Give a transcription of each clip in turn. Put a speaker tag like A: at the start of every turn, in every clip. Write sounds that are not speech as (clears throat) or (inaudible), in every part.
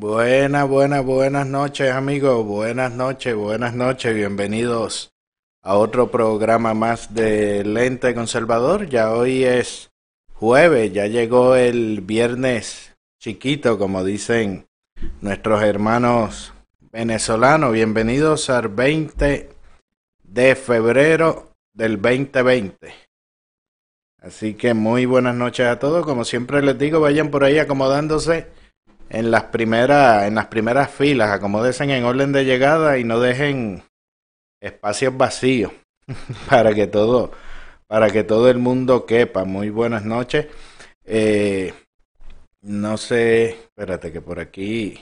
A: Buenas, buenas, buenas noches amigos, buenas noches, buenas noches, bienvenidos a otro programa más de Lente Conservador. Ya hoy es jueves, ya llegó el viernes chiquito, como dicen nuestros hermanos venezolanos. Bienvenidos al 20 de febrero del 2020. Así que muy buenas noches a todos. Como siempre les digo, vayan por ahí acomodándose en las primeras, en las primeras filas, acomódense en orden de llegada y no dejen espacios vacíos (laughs) para que todo, para que todo el mundo quepa. Muy buenas noches. Eh, no sé, espérate que por aquí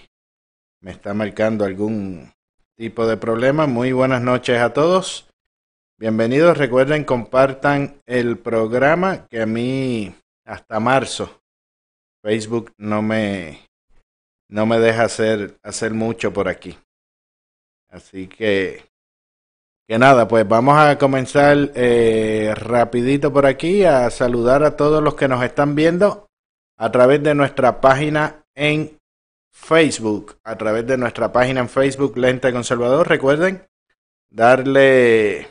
A: me está marcando algún tipo de problema. Muy buenas noches a todos. Bienvenidos. Recuerden, compartan el programa que a mí hasta marzo Facebook no me no me deja hacer hacer mucho por aquí. Así que que nada, pues vamos a comenzar eh, rapidito por aquí a saludar a todos los que nos están viendo a través de nuestra página en Facebook, a través de nuestra página en Facebook Lente Conservador. Recuerden darle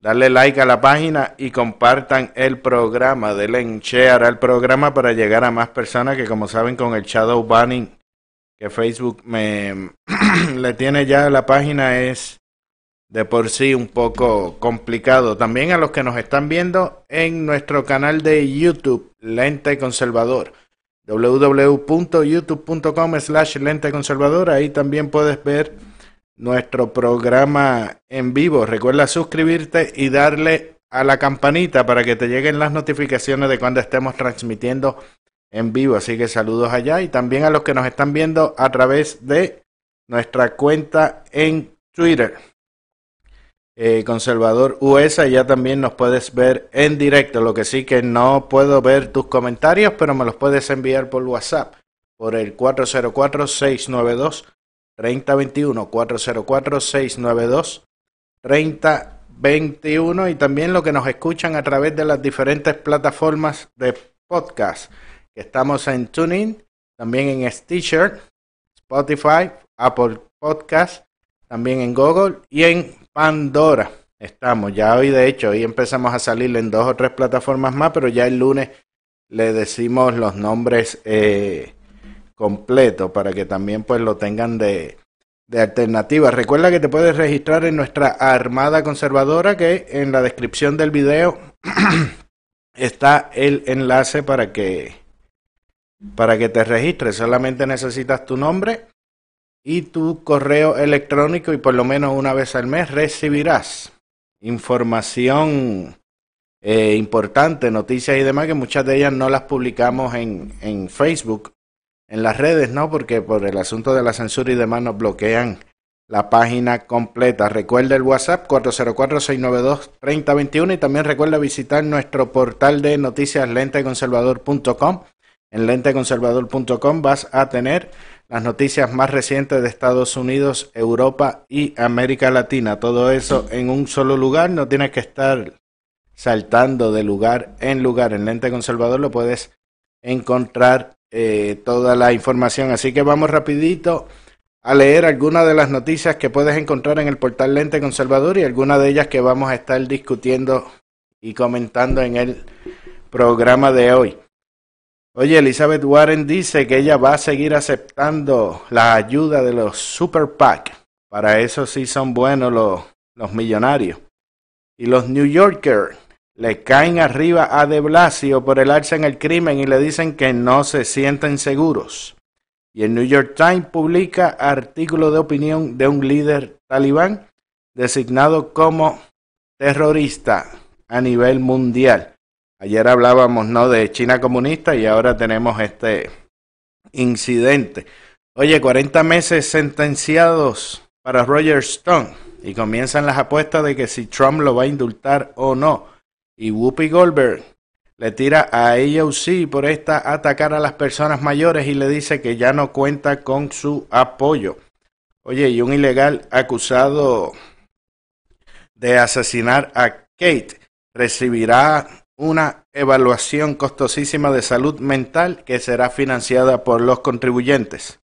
A: darle like a la página y compartan el programa, denle share al programa para llegar a más personas que como saben con el shadow banning que Facebook me (clears throat) le tiene ya a la página es de por sí un poco complicado. También a los que nos están viendo en nuestro canal de YouTube, Lente Conservador, www.youtube.com slash Lente Conservador. Ahí también puedes ver nuestro programa en vivo. Recuerda suscribirte y darle a la campanita para que te lleguen las notificaciones de cuando estemos transmitiendo en vivo. Así que saludos allá y también a los que nos están viendo a través de nuestra cuenta en Twitter eh, Conservador USA. Ya también nos puedes ver en directo. Lo que sí que no puedo ver tus comentarios, pero me los puedes enviar por WhatsApp por el 404-692-3021. 404-692-3021. Y también lo que nos escuchan a través de las diferentes plataformas de podcast. Estamos en TuneIn, también en Stitcher, Spotify, Apple Podcast, también en Google y en Pandora. Estamos, ya hoy de hecho, hoy empezamos a salir en dos o tres plataformas más, pero ya el lunes le decimos los nombres eh, completos para que también pues lo tengan de, de alternativa. Recuerda que te puedes registrar en nuestra Armada Conservadora, que en la descripción del video (clears throat) está el enlace para que para que te registres. Solamente necesitas tu nombre y tu correo electrónico y por lo menos una vez al mes recibirás información eh, importante, noticias y demás, que muchas de ellas no las publicamos en, en Facebook, en las redes, ¿no? Porque por el asunto de la censura y demás nos bloquean la página completa. Recuerda el WhatsApp 404-692-3021 y también recuerda visitar nuestro portal de noticias lenteconservador.com. En lenteconservador.com vas a tener las noticias más recientes de Estados Unidos, Europa y América Latina. Todo eso en un solo lugar, no tienes que estar saltando de lugar en lugar. En Lente Conservador lo puedes encontrar eh, toda la información. Así que vamos rapidito a leer algunas de las noticias que puedes encontrar en el portal Lente Conservador y algunas de ellas que vamos a estar discutiendo y comentando en el programa de hoy. Oye, Elizabeth Warren dice que ella va a seguir aceptando la ayuda de los Super PAC. Para eso sí son buenos los, los millonarios. Y los New Yorkers le caen arriba a De Blasio por el alza en el crimen y le dicen que no se sienten seguros. Y el New York Times publica artículo de opinión de un líder talibán designado como terrorista a nivel mundial. Ayer hablábamos no de China comunista y ahora tenemos este incidente. Oye, 40 meses sentenciados para Roger Stone y comienzan las apuestas de que si Trump lo va a indultar o no. Y Whoopi Goldberg le tira a AOC por esta atacar a las personas mayores y le dice que ya no cuenta con su apoyo. Oye, y un ilegal acusado de asesinar a Kate recibirá una evaluación costosísima de salud mental que será financiada por los contribuyentes.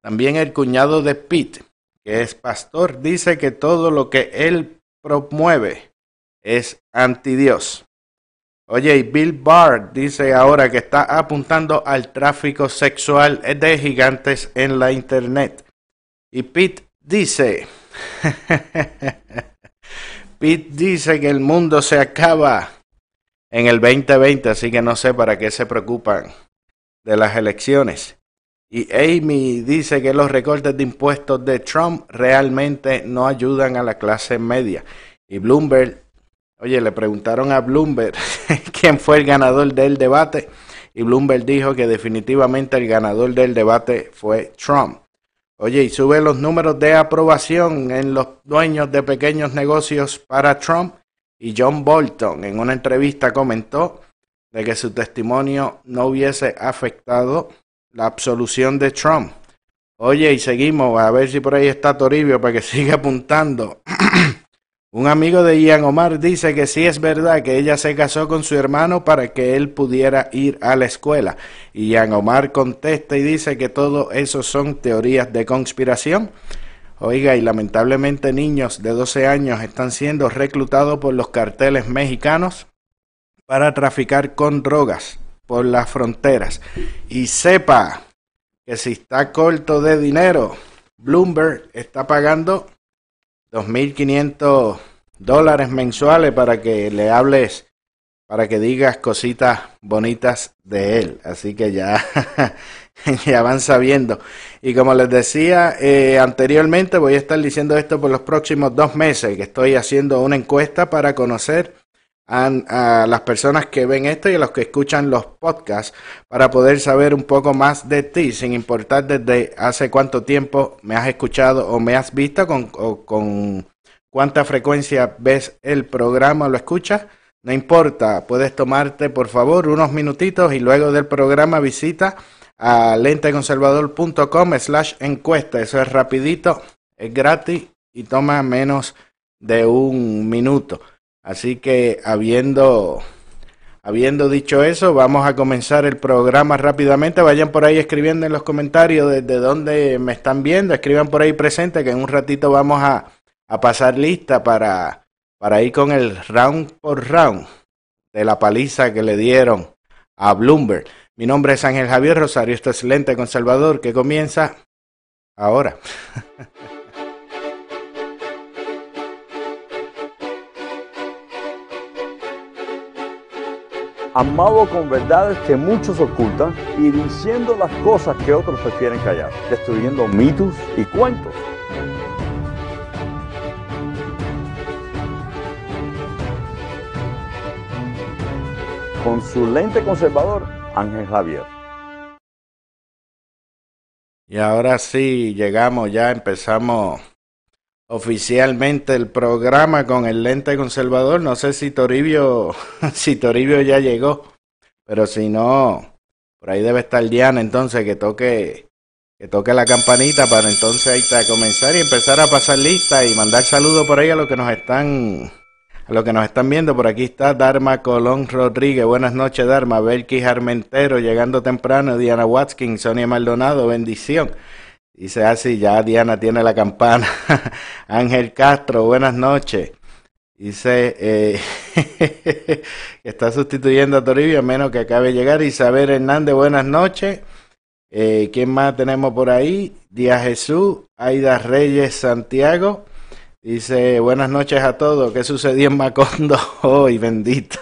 A: También el cuñado de Pete, que es pastor, dice que todo lo que él promueve es anti Dios. Oye, y Bill Barr dice ahora que está apuntando al tráfico sexual de gigantes en la internet. Y Pete dice, (laughs) Pete dice que el mundo se acaba en el 2020, así que no sé para qué se preocupan de las elecciones. Y Amy dice que los recortes de impuestos de Trump realmente no ayudan a la clase media. Y Bloomberg, oye, le preguntaron a Bloomberg (laughs) quién fue el ganador del debate. Y Bloomberg dijo que definitivamente el ganador del debate fue Trump. Oye, y sube los números de aprobación en los dueños de pequeños negocios para Trump. Y John Bolton en una entrevista comentó de que su testimonio no hubiese afectado la absolución de Trump. Oye, y seguimos, a ver si por ahí está Toribio para que (laughs) siga apuntando. (clears throat) Un amigo de Ian Omar dice que sí es verdad que ella se casó con su hermano para que él pudiera ir a la escuela. Ian Omar contesta y dice que todo eso son teorías de conspiración. Oiga, y lamentablemente niños de 12 años están siendo reclutados por los carteles mexicanos para traficar con drogas por las fronteras. Y sepa que si está corto de dinero, Bloomberg está pagando 2.500 dólares mensuales para que le hables, para que digas cositas bonitas de él. Así que ya, (laughs) ya van sabiendo. Y como les decía eh, anteriormente, voy a estar diciendo esto por los próximos dos meses, que estoy haciendo una encuesta para conocer a, las personas que ven esto y a los que escuchan los podcasts para poder saber un poco más de ti, sin importar desde hace cuánto tiempo me has escuchado o me has visto, con, o con cuánta frecuencia ves el programa o lo escuchas. No importa, puedes tomarte por favor unos minutitos y luego del programa visita a lenteconservador.com slash encuesta. Eso es rapidito, es gratis y toma menos de un minuto. Así que habiendo, habiendo dicho eso, vamos a comenzar el programa rápidamente. Vayan por ahí escribiendo en los comentarios desde dónde me están viendo. Escriban por ahí presente que en un ratito vamos a, a pasar lista para, para ir con el round por round de la paliza que le dieron a Bloomberg. Mi nombre es Ángel Javier Rosario, esto es Lente Conservador que comienza ahora. (laughs)
B: amado con verdades que muchos ocultan y diciendo las cosas que otros prefieren callar, destruyendo mitos y cuentos. Con su lente conservador, Ángel Javier.
A: Y ahora sí, llegamos, ya empezamos oficialmente el programa con el lente conservador. No sé si Toribio, (laughs) si Toribio ya llegó, pero si no, por ahí debe estar Diana entonces que toque, que toque la campanita para entonces ahí está, comenzar y empezar a pasar lista y mandar saludos por ahí a los que nos están, a los que nos están viendo. Por aquí está Dharma Colón Rodríguez. Buenas noches, Dharma. Belkis Armentero llegando temprano. Diana Watkins, Sonia Maldonado, bendición. Dice así, ya Diana tiene la campana. (laughs) Ángel Castro, buenas noches. Dice eh, que (laughs) está sustituyendo a Toribio, a menos que acabe de llegar. Isabel Hernández, buenas noches. Eh, ¿Quién más tenemos por ahí? Díaz Jesús, Aida Reyes Santiago. Dice, buenas noches a todos. ¿Qué sucedió en Macondo (laughs) hoy? bendito.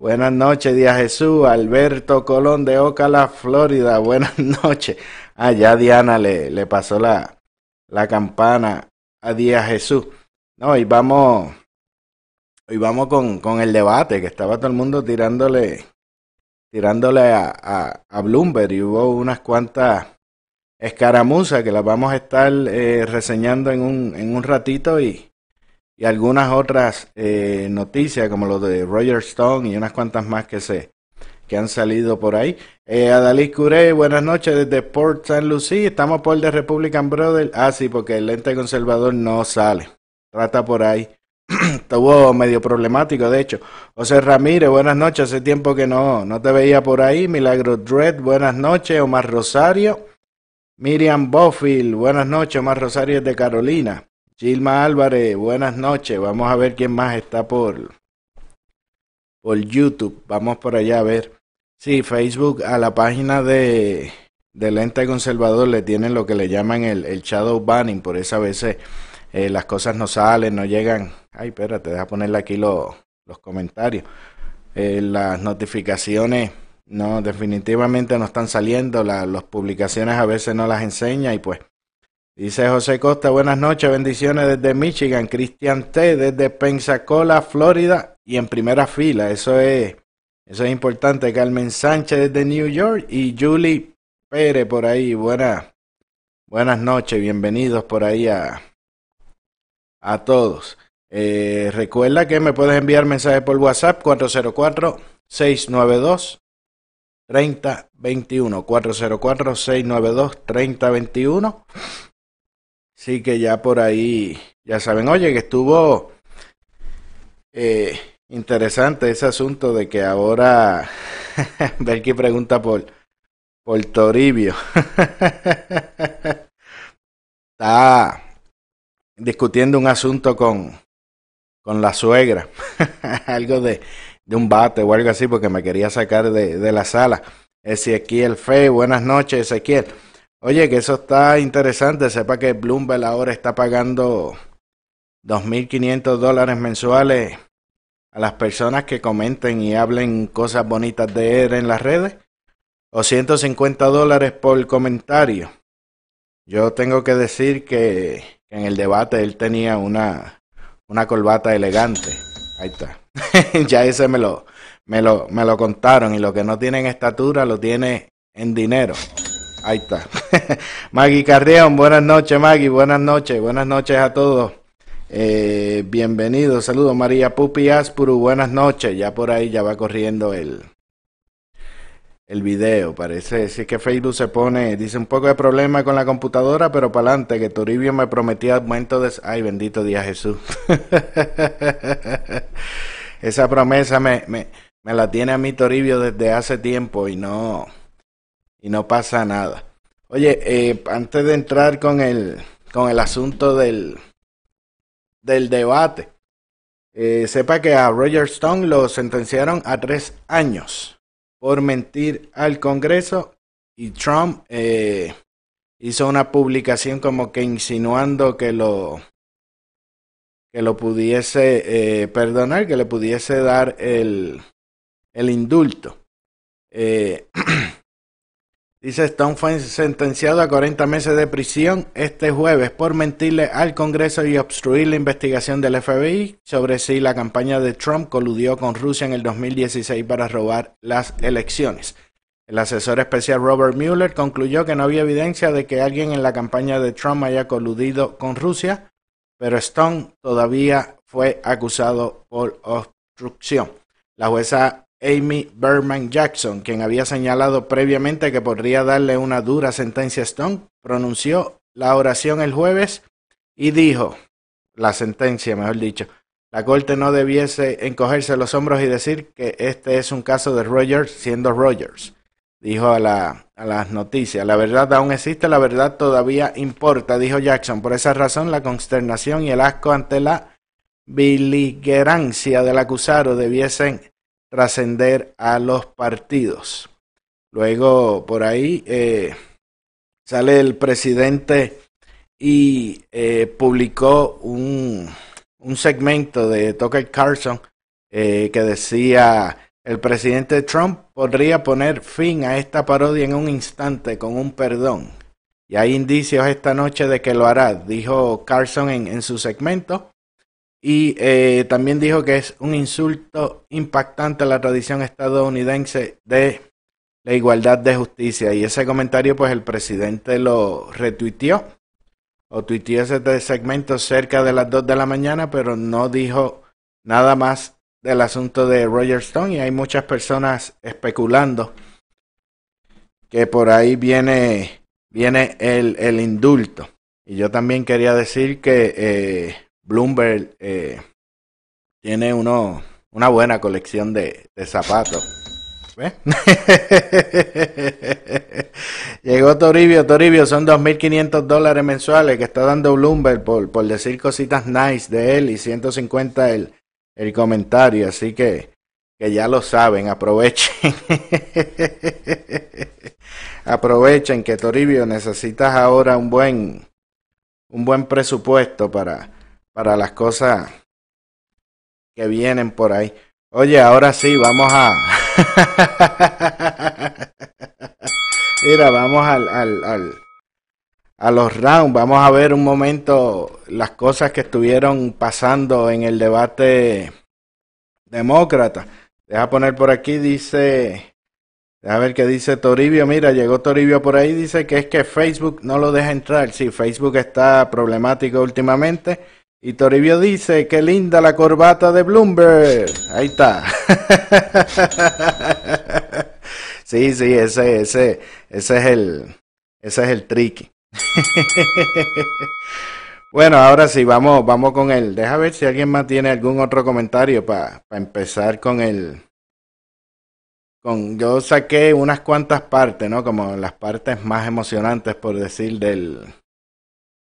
A: Buenas noches, Díaz Jesús. Alberto Colón de Ocala, Florida. Buenas (laughs) noches. Ah, ya Diana le, le pasó la, la campana a Díaz Jesús. No, y vamos, hoy vamos con, con el debate, que estaba todo el mundo tirándole, tirándole a, a, Bloomberg y hubo unas cuantas escaramuzas que las vamos a estar eh, reseñando en un, en un ratito y, y algunas otras eh, noticias como lo de Roger Stone y unas cuantas más que se que han salido por ahí. Eh, Adalí Curé, buenas noches desde Port San Lucie. Estamos por el de Republican Brother. Ah, sí, porque el lente conservador no sale. Trata por ahí. (clears throat) Estuvo medio problemático, de hecho. José Ramírez, buenas noches. Hace tiempo que no, no te veía por ahí. Milagro Dread, buenas noches. Omar Rosario. Miriam Bofield, buenas noches. Omar Rosario de Carolina. Gilma Álvarez, buenas noches. Vamos a ver quién más está por, por YouTube. Vamos por allá a ver. Sí, Facebook a la página de del ente conservador le tienen lo que le llaman el, el shadow banning, por eso a veces eh, las cosas no salen, no llegan. Ay, espérate, deja ponerle aquí los comentarios. Eh, las notificaciones no, definitivamente no están saliendo, las publicaciones a veces no las enseña y pues Dice José Costa, buenas noches, bendiciones desde Michigan. Cristian T desde Pensacola, Florida y en primera fila. Eso es, eso es importante. Carmen Sánchez desde New York y Julie Pérez por ahí. Buenas, buenas noches, bienvenidos por ahí a, a todos. Eh, recuerda que me puedes enviar mensajes por WhatsApp 404 692 3021 404 692 3021 Sí, que ya por ahí, ya saben, oye, que estuvo eh, interesante ese asunto de que ahora (laughs) Belki pregunta por, por Toribio. (laughs) Está discutiendo un asunto con, con la suegra, (laughs) algo de, de un bate o algo así, porque me quería sacar de, de la sala. Ezequiel Fe, buenas noches, Ezequiel. Oye, que eso está interesante. Sepa que Bloomberg ahora está pagando 2.500 dólares mensuales a las personas que comenten y hablen cosas bonitas de él en las redes. O 150 dólares por comentario. Yo tengo que decir que en el debate él tenía una, una corbata elegante. Ahí está. (laughs) ya ese me lo, me, lo, me lo contaron. Y lo que no tiene en estatura lo tiene en dinero. Ahí está. (laughs) Maggie Carrión, buenas noches, Maggie, buenas noches, buenas noches a todos. Eh, bienvenidos, saludos. María Pupi Aspuru, buenas noches. Ya por ahí ya va corriendo el, el video. Parece sí que Facebook se pone, dice un poco de problema con la computadora, pero para adelante, que Toribio me prometía aumento de. Ay, bendito día Jesús. (laughs) Esa promesa me, me, me la tiene a mí Toribio desde hace tiempo y no y no pasa nada. Oye, eh, antes de entrar con el, con el asunto del, del debate, eh, sepa que a Roger Stone lo sentenciaron a tres años por mentir al Congreso y Trump eh, hizo una publicación como que insinuando que lo que lo pudiese perdonar, que le pudiese dar el, el indulto. (clears throat) Dice Stone fue sentenciado a 40 meses de prisión este jueves por mentirle al Congreso y obstruir la investigación del FBI sobre si la campaña de Trump coludió con Rusia en el 2016 para robar las elecciones. El asesor especial Robert Mueller concluyó que no había evidencia de que alguien en la campaña de Trump haya coludido con Rusia, pero Stone todavía fue acusado por obstrucción. La jueza Amy Berman Jackson, quien había señalado previamente que podría darle una dura sentencia a Stone, pronunció la oración el jueves y dijo, la sentencia, mejor dicho, la Corte no debiese encogerse los hombros y decir que este es un caso de Rogers siendo Rogers. Dijo a, la, a las noticias, la verdad aún existe, la verdad todavía importa, dijo Jackson. Por esa razón, la consternación y el asco ante la beligerancia del acusado debiesen trascender a los partidos. Luego por ahí eh, sale el presidente y eh, publicó un, un, segmento de Tucker Carlson eh, que decía el presidente Trump podría poner fin a esta parodia en un instante con un perdón. Y hay indicios esta noche de que lo hará, dijo Carlson en, en su segmento. Y eh, también dijo que es un insulto impactante a la tradición estadounidense de la igualdad de justicia. Y ese comentario, pues el presidente lo retuiteó o tuiteó ese segmento cerca de las 2 de la mañana, pero no dijo nada más del asunto de Roger Stone. Y hay muchas personas especulando que por ahí viene, viene el, el indulto. Y yo también quería decir que eh, Bloomberg eh, tiene uno, una buena colección de, de zapatos. (laughs) Llegó Toribio, Toribio, son 2.500 dólares mensuales que está dando Bloomberg por, por decir cositas nice de él y 150 el, el comentario, así que, que ya lo saben, aprovechen. (laughs) aprovechen que Toribio necesitas ahora un buen un buen presupuesto para, para las cosas que vienen por ahí. Oye, ahora sí, vamos a... (laughs) Mira, vamos al, al, al, a los rounds. Vamos a ver un momento las cosas que estuvieron pasando en el debate demócrata. Deja poner por aquí, dice a ver qué dice Toribio. Mira, llegó Toribio por ahí. Dice que es que Facebook no lo deja entrar. Sí, Facebook está problemático últimamente. Y Toribio dice, qué linda la corbata de Bloomberg. Ahí está. (laughs) sí, sí, ese, ese, ese es el, ese es el tricky. (laughs) bueno, ahora sí, vamos, vamos con él. Deja ver si alguien más tiene algún otro comentario para empezar con el, yo saqué unas cuantas partes, ¿no? Como las partes más emocionantes, por decir, del,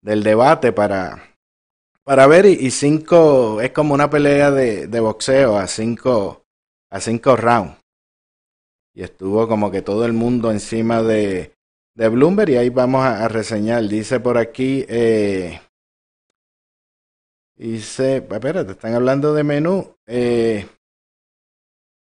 A: del debate para, para ver. Y, cinco, es como una pelea de, de boxeo a cinco, a cinco rounds. Y estuvo como que todo el mundo encima de, de Bloomberg y ahí vamos a, reseñar. Dice por aquí, eh, dice, espérate, están hablando de menú. Eh,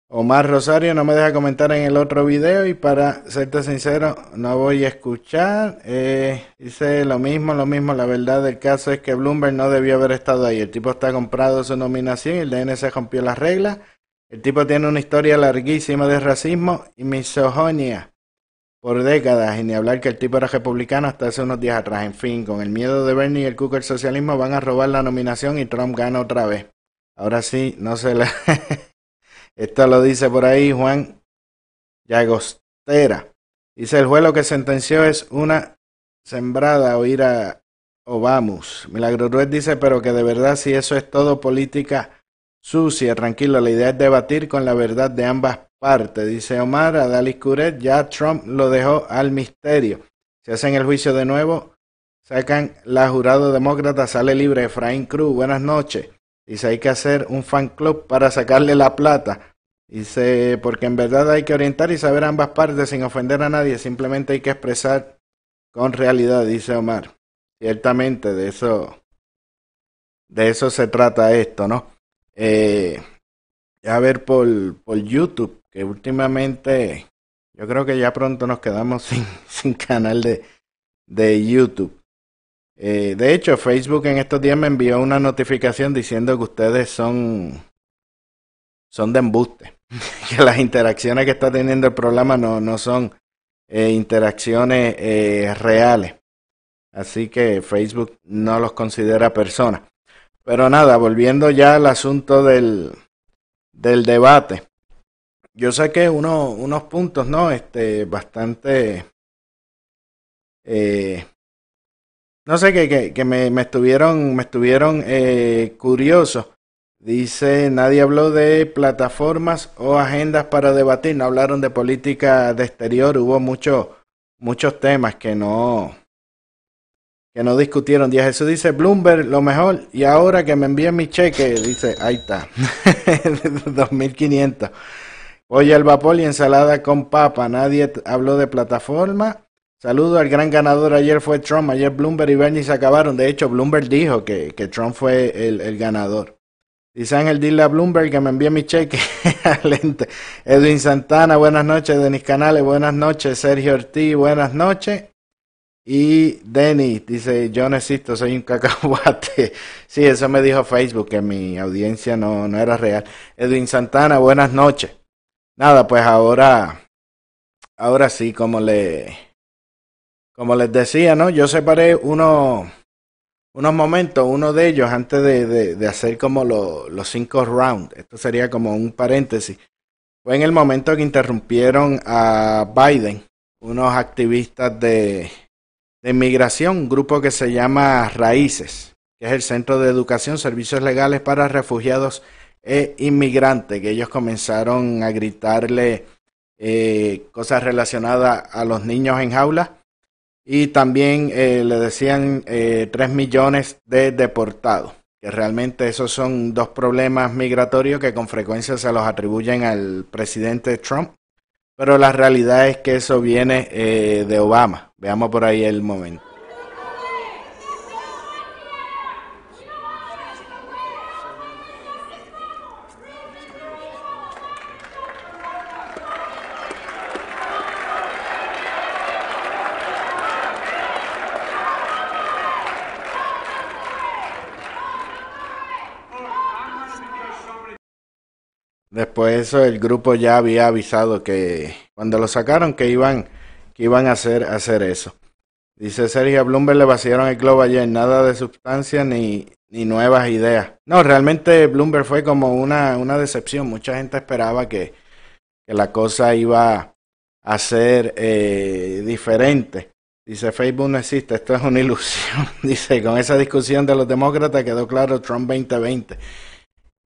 A: Omar Rosario no me deja comentar en el otro video y para serte sincero no voy a escuchar. Eh, dice lo mismo, lo mismo. La verdad del caso es que Bloomberg no debió haber estado ahí. El tipo está comprado su nominación y el DNC rompió las reglas. El tipo tiene una historia larguísima de racismo y misoginia por décadas y ni hablar que el tipo era republicano hasta hace unos días atrás. En fin, con el miedo de Bernie y el Cooker socialismo van a robar la nominación y Trump gana otra vez. Ahora sí, no se le... (laughs) Esto lo dice por ahí Juan Llagostera. Dice el juez lo que sentenció es una sembrada o ir a Obamus. Milagro Ruiz dice, pero que de verdad si eso es todo política sucia, tranquilo, la idea es debatir con la verdad de ambas partes. Dice Omar, a Dalis Curet, ya Trump lo dejó al misterio. Si hacen el juicio de nuevo, sacan la jurado demócrata, sale libre Efraín Cruz. Buenas noches. Dice, hay que hacer un fan club para sacarle la plata. Dice, porque en verdad hay que orientar y saber ambas partes sin ofender a nadie, simplemente hay que expresar con realidad, dice Omar. Ciertamente de eso, de eso se trata esto, ¿no? Eh, a ver por, por YouTube, que últimamente yo creo que ya pronto nos quedamos (laughs) sin, sin canal de, de YouTube. Eh, de hecho, Facebook en estos días me envió una notificación diciendo que ustedes son, son de embuste. (laughs) que las interacciones que está teniendo el programa no, no son eh, interacciones eh, reales. Así que Facebook no los considera personas. Pero nada, volviendo ya al asunto del, del debate. Yo saqué uno, unos puntos, ¿no? Este, bastante no sé, que, que, me, estuvieron, me estuvieron eh, curiosos. Dice, nadie habló de plataformas o agendas para debatir, no hablaron de política de exterior, hubo muchos muchos temas que no, que no discutieron. Díaz Jesús dice, Bloomberg, lo mejor, y ahora que me envíen mi cheque, dice, ahí está, (laughs) 2500. Oye, al vapor y ensalada con papa, nadie habló de plataforma Saludo al gran ganador. Ayer fue Trump. Ayer Bloomberg y Bernie se acabaron. De hecho, Bloomberg dijo que, que Trump fue el, el, ganador. Dice Ángel, dile a Bloomberg que me envíe mi cheque. (laughs) Edwin Santana, buenas noches. Denis Canales, buenas noches. Sergio Ortiz, buenas noches. Y Denny dice, yo no existo, soy un cacahuate. (laughs) Sí, eso me dijo Facebook, que mi audiencia no, no era real. Edwin Santana, buenas noches. Nada, pues ahora, ahora sí, como le, como les decía, ¿no? Yo separé uno, unos momentos, uno de ellos antes de, de, hacer como lo, los cinco rounds. Esto sería como un paréntesis. Fue en el momento que interrumpieron a Biden, unos activistas de de inmigración, un grupo que se llama Raíces, que es el Centro de Educación, Servicios Legales para Refugiados e Inmigrantes, que ellos comenzaron a gritarle eh, cosas relacionadas a los niños en jaula y también eh, le decían eh, 3 millones de deportados, que realmente esos son dos problemas migratorios que con frecuencia se los atribuyen al presidente Trump pero la realidad es que eso viene eh, de Obama. Veamos por ahí el momento. Después de eso el grupo ya había avisado que cuando lo sacaron que iban que iban a hacer hacer eso. Dice Sergio Bloomberg le vaciaron el globo ayer, nada de sustancia ni, ni nuevas ideas. No, realmente Bloomberg fue como una, una decepción. Mucha gente esperaba que, que la cosa iba a ser eh, diferente. Dice Facebook no existe, esto es una ilusión. (laughs) Dice, con esa discusión de los demócratas quedó claro Trump 2020.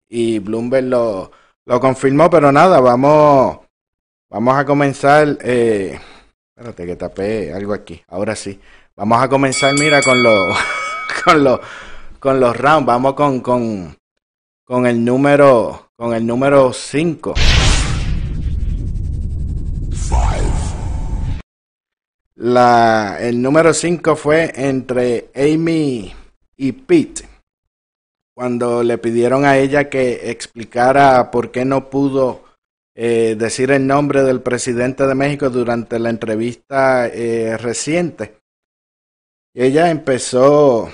A: Y Bloomberg lo, lo confirmó, pero nada, vamos, vamos a comenzar. Eh, espérate que tapé algo aquí. Ahora sí. Vamos a comenzar, mira, con los, (laughs) con los, con los rounds. Vamos con, con, con el número, con el número 5. La, el número 5 fue entre Amy y Pete cuando le pidieron a ella que explicara por qué no pudo eh, decir el nombre del presidente de México durante la entrevista eh, reciente. Ella empezó,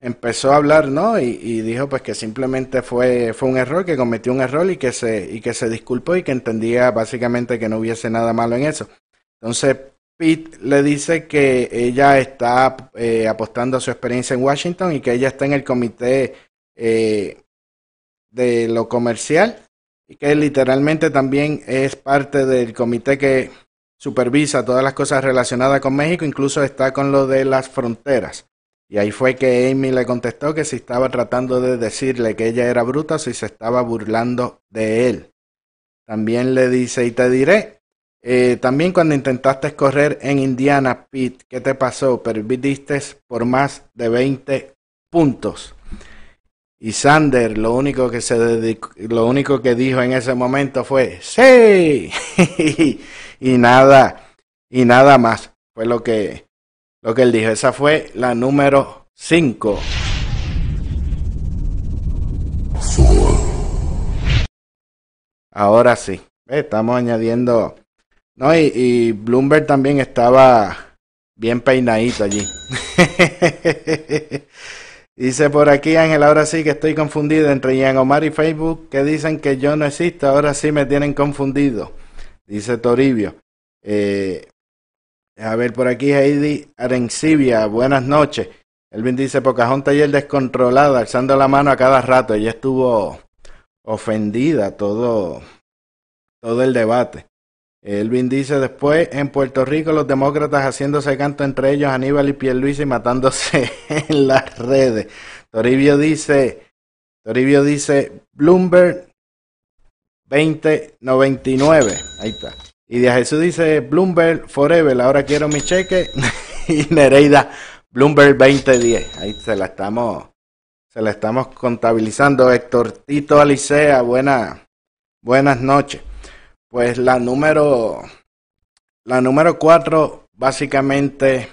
A: empezó a hablar, ¿no? Y, dijo pues que simplemente fue, fue un error, que cometió un error y que se, y que se disculpó y que entendía básicamente que no hubiese nada malo en eso. Entonces Pete le dice que ella está eh, apostando a su experiencia en Washington y que ella está en el comité eh, de lo comercial y que literalmente también es parte del comité que supervisa todas las cosas relacionadas con México, incluso está con lo de las fronteras. Y ahí fue que Amy le contestó que si estaba tratando de decirle que ella era bruta, si se estaba burlando de él. También le dice, y te diré, eh, también cuando intentaste correr en Indiana, Pete, ¿qué te pasó? Perdiste por más de 20 puntos. Y Sander lo único que se dedicó, lo único que dijo en ese momento fue sí (laughs) y nada y nada más fue lo que lo que él dijo. Esa fue la número 5. Ahora sí, estamos añadiendo no y, y Bloomberg también estaba bien peinadito allí. (laughs) Dice por aquí Ángel, ahora sí que estoy confundido entre Ian Omar y Facebook que dicen que yo no existo, ahora sí me tienen confundido. Dice Toribio. Eh, a ver por aquí Heidi Arencibia, buenas noches. Elvin dice Pocahontas ayer descontrolada, alzando la mano a cada rato. Ella estuvo ofendida todo, todo el debate. Elvin dice después en Puerto Rico los demócratas haciéndose canto entre ellos Aníbal y Pierluisi matándose (laughs) en las redes. Toribio dice, Toribio dice Bloomberg 2099. Ahí está. Y de Jesús dice Bloomberg Forever, ahora quiero mi cheque. (laughs) y Nereida Bloomberg 2010. Ahí se la estamos se la estamos contabilizando. Héctor Tito Alicea, buena, buenas noches. Pues la número, la número cuatro básicamente,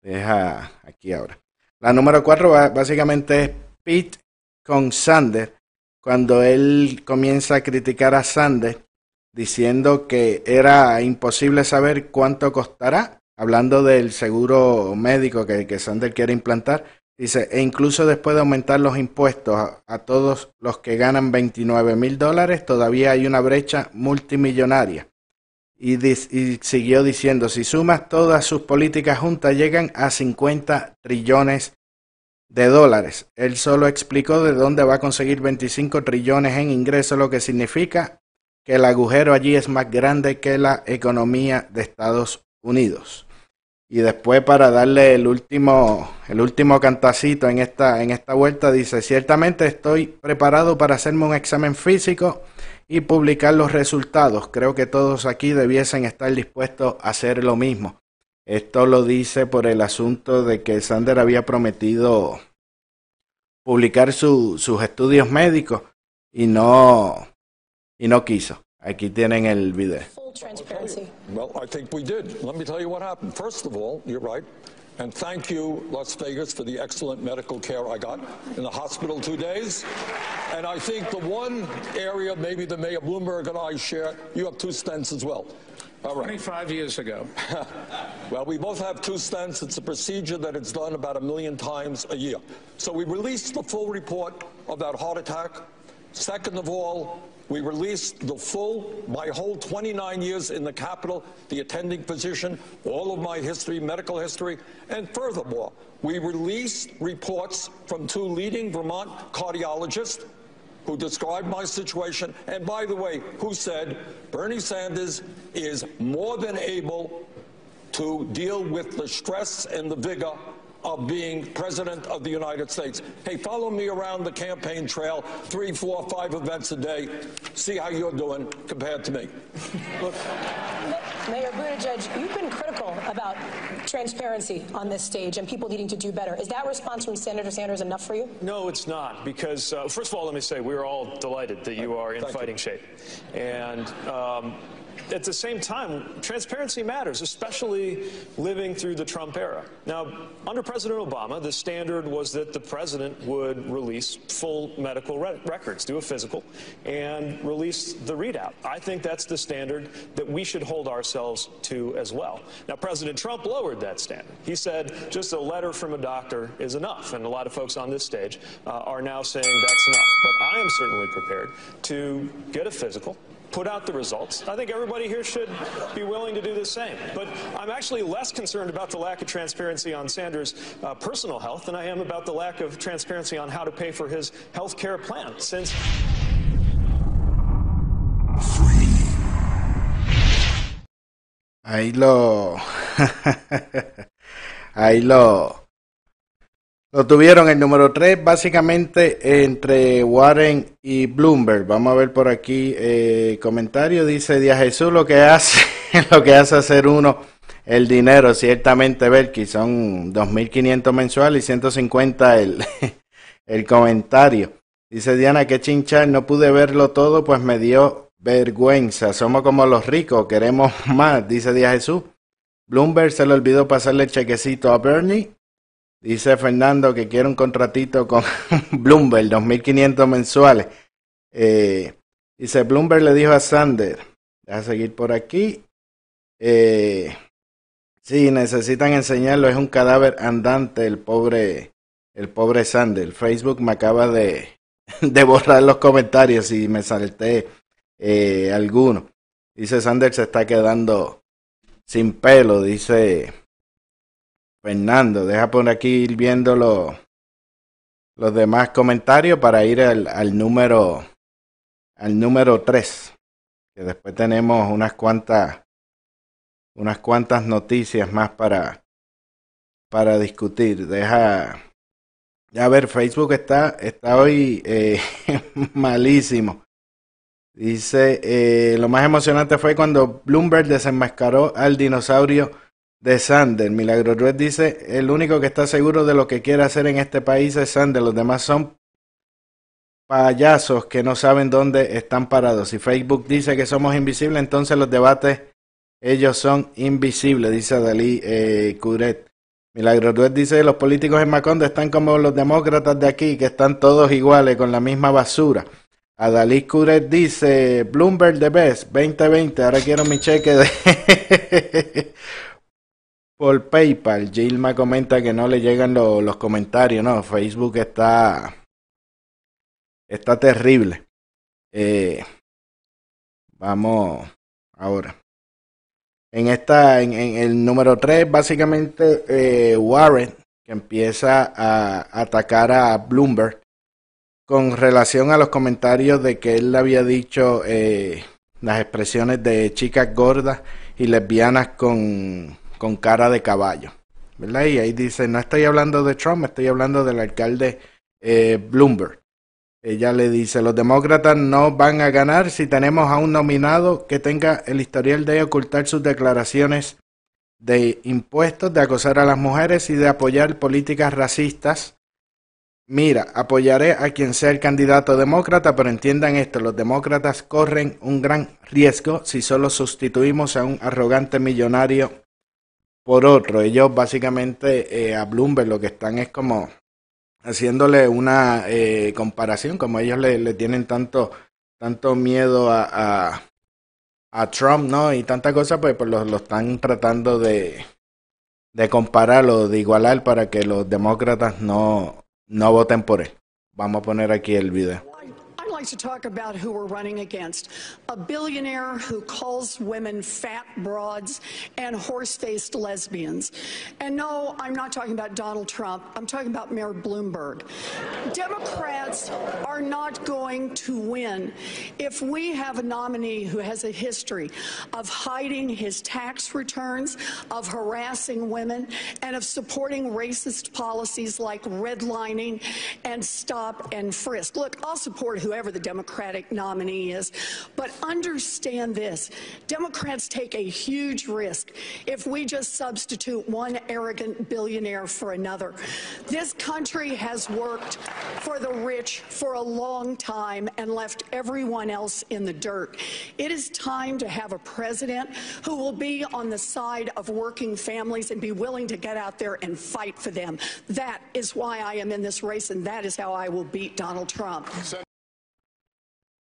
A: deja aquí ahora. La número cuatro básicamente es Pete con Sander, cuando él comienza a criticar a Sander diciendo que era imposible saber cuánto costará hablando del seguro médico que, que quiere implantar, dice, e incluso después de aumentar los impuestos a, todos los que ganan 29 mil dólares, todavía hay una brecha multimillonaria. Y, y, siguió diciendo, si sumas todas sus políticas juntas, llegan a 50 trillones de dólares. Él solo explicó de dónde va a conseguir 25 trillones en ingresos, lo que significa que el agujero allí es más grande que la economía de Estados Unidos. Y después para darle el último, el último cantacito en esta, en esta vuelta, dice, ciertamente estoy preparado para hacerme un examen físico y publicar los resultados. Creo que todos aquí debiesen estar dispuestos a hacer lo mismo. Esto lo dice por el asunto de que Sander había prometido publicar su, sus estudios médicos y no, y no quiso. Aquí tienen el video.
C: Transparency. Well, I think we did. Let me tell you what happened. First of all, you're right. And thank you, Las Vegas, for the excellent medical care I got in the hospital two days. And I think the one area maybe the Mayor Bloomberg and I share, you have two stents as well.
D: All right. 25 years ago. (laughs)
C: well, we both have two stents. It's a procedure that it's done about a million times a year. So we released the full report of that heart attack. Second of all, we released the full, my whole 29 years in the Capitol, the attending physician, all of my history, medical history, and furthermore, we released reports from two leading Vermont cardiologists who described my situation, and by the way, who said Bernie Sanders is more than able to deal with the stress and the vigor of being president of the United States. Hey, follow me around the campaign trail, three, four, five events a day. See how you're doing compared to me. Look.
E: Mayor Buttigieg, you've been critical about transparency on this stage and people needing to do better. Is that response from Senator Sanders enough for you?
D: No, it's not. Because, uh, first of all, let me say we're all delighted that you are in
C: Thank
D: fighting
C: you.
D: shape. And um, at the same time, transparency matters, especially living through the Trump era. Now, under President Obama, the standard was that the president would release full medical re- records, do a physical, and release the readout. I think that's the standard that we should hold ourselves to as well. Now, President Trump lowered that standard. He said just a letter from a doctor is enough, and a lot of folks on this stage uh, are now saying that's enough. But I am certainly prepared to get a physical put out the results. I think everybody here should be willing to do the same. But I'm actually less concerned about the lack of transparency on Sanders' uh, personal health than I am about the lack of transparency on how to pay for his health care plan. Since
A: Ahí lo. Ahí lo. Lo tuvieron el número 3, básicamente entre Warren y Bloomberg. Vamos a ver por aquí eh, comentario. Dice Díaz Jesús lo que hace, (laughs) lo que hace hacer uno el dinero, ciertamente, Belki, son 2.500 mensual y 150 el, (laughs) el comentario. Dice Diana que chinchar, no pude verlo todo, pues me dio vergüenza. Somos como los ricos, queremos (laughs) más, dice Díaz Jesús. Bloomberg se le olvidó pasarle el chequecito a Bernie. Dice Fernando que quiere un contratito con (laughs) Bloomberg, 2.500 mensuales. Eh, dice Bloomberg le dijo a Sander, deja seguir por aquí. Eh, sí, necesitan enseñarlo, es un cadáver andante el pobre, el pobre Sander. Facebook me acaba de, (laughs) de borrar los comentarios y me salté eh, alguno. Dice Sander se está quedando sin pelo, dice Fernando. Deja por aquí ir viendo los, demás comentarios para ir al, número al número 3. Que después tenemos unas cuantas unas cuantas noticias más para para discutir. Deja ya ver, Facebook está está hoy eh, (laughs) malísimo. Dice, eh, lo más emocionante fue cuando Bloomberg desenmascaró al dinosaurio de Sander. Milagro Ruiz dice, el único que está seguro de lo que quiere hacer en este país es Sander. Los demás son payasos que no saben dónde están parados. Si Facebook dice que somos invisibles, entonces los debates, ellos son invisibles, dice Dalí eh, Curet. Milagro Ruiz dice, los políticos en Macondo están como los demócratas de aquí, que están todos iguales, con la misma basura. Adalí Curet dice, Bloomberg the best, 2020, ahora quiero mi cheque de... (laughs) por PayPal. Gilma comenta que no le llegan lo- los comentarios, no, Facebook está está terrible. Eh, vamos ahora. En esta, en, el número 3, básicamente eh, Warren, que empieza a atacar a Bloomberg con relación a los comentarios de que él había dicho eh, las expresiones de chicas gordas y lesbianas con, con cara de caballo. ¿Verdad? Y ahí dice, no estoy hablando de Trump, estoy hablando del alcalde eh, Bloomberg. Ella le dice, los demócratas no van a ganar si tenemos a un nominado que tenga el historial de ocultar sus declaraciones de impuestos, de acosar a las mujeres y de apoyar políticas racistas. Mira, apoyaré a quien sea el candidato demócrata, pero entiendan esto, los demócratas corren un gran riesgo si solo sustituimos a un arrogante millonario por otro. Ellos básicamente eh, a Bloomberg lo que están es como haciéndole una eh, comparación, como ellos le, tienen tanto, tanto miedo a, a, Trump, ¿no? Y tanta cosa, pues, pues lo, están tratando de, de compararlo, de igualar para que los demócratas no, no voten por él. Vamos a poner aquí el video.
F: To talk about who we're running against. A billionaire who calls women fat broads and horse faced lesbians. And no, I'm not talking about Donald Trump. I'm talking about Mayor Bloomberg. Democrats are not going to win if we have a nominee who has a history of hiding his tax returns, of harassing women, and of supporting racist policies like redlining and stop and frisk. Look, I'll support whoever the Democratic nominee is, but understand this Democrats take a huge risk if we just substitute one arrogant billionaire for another. This country has worked for the rich for a long time and left everyone else in the dirt. It is time to have a president who will be on the side of working families and be willing to get out there and fight for them. That is why I am in this race, and that is how I will beat Donald Trump.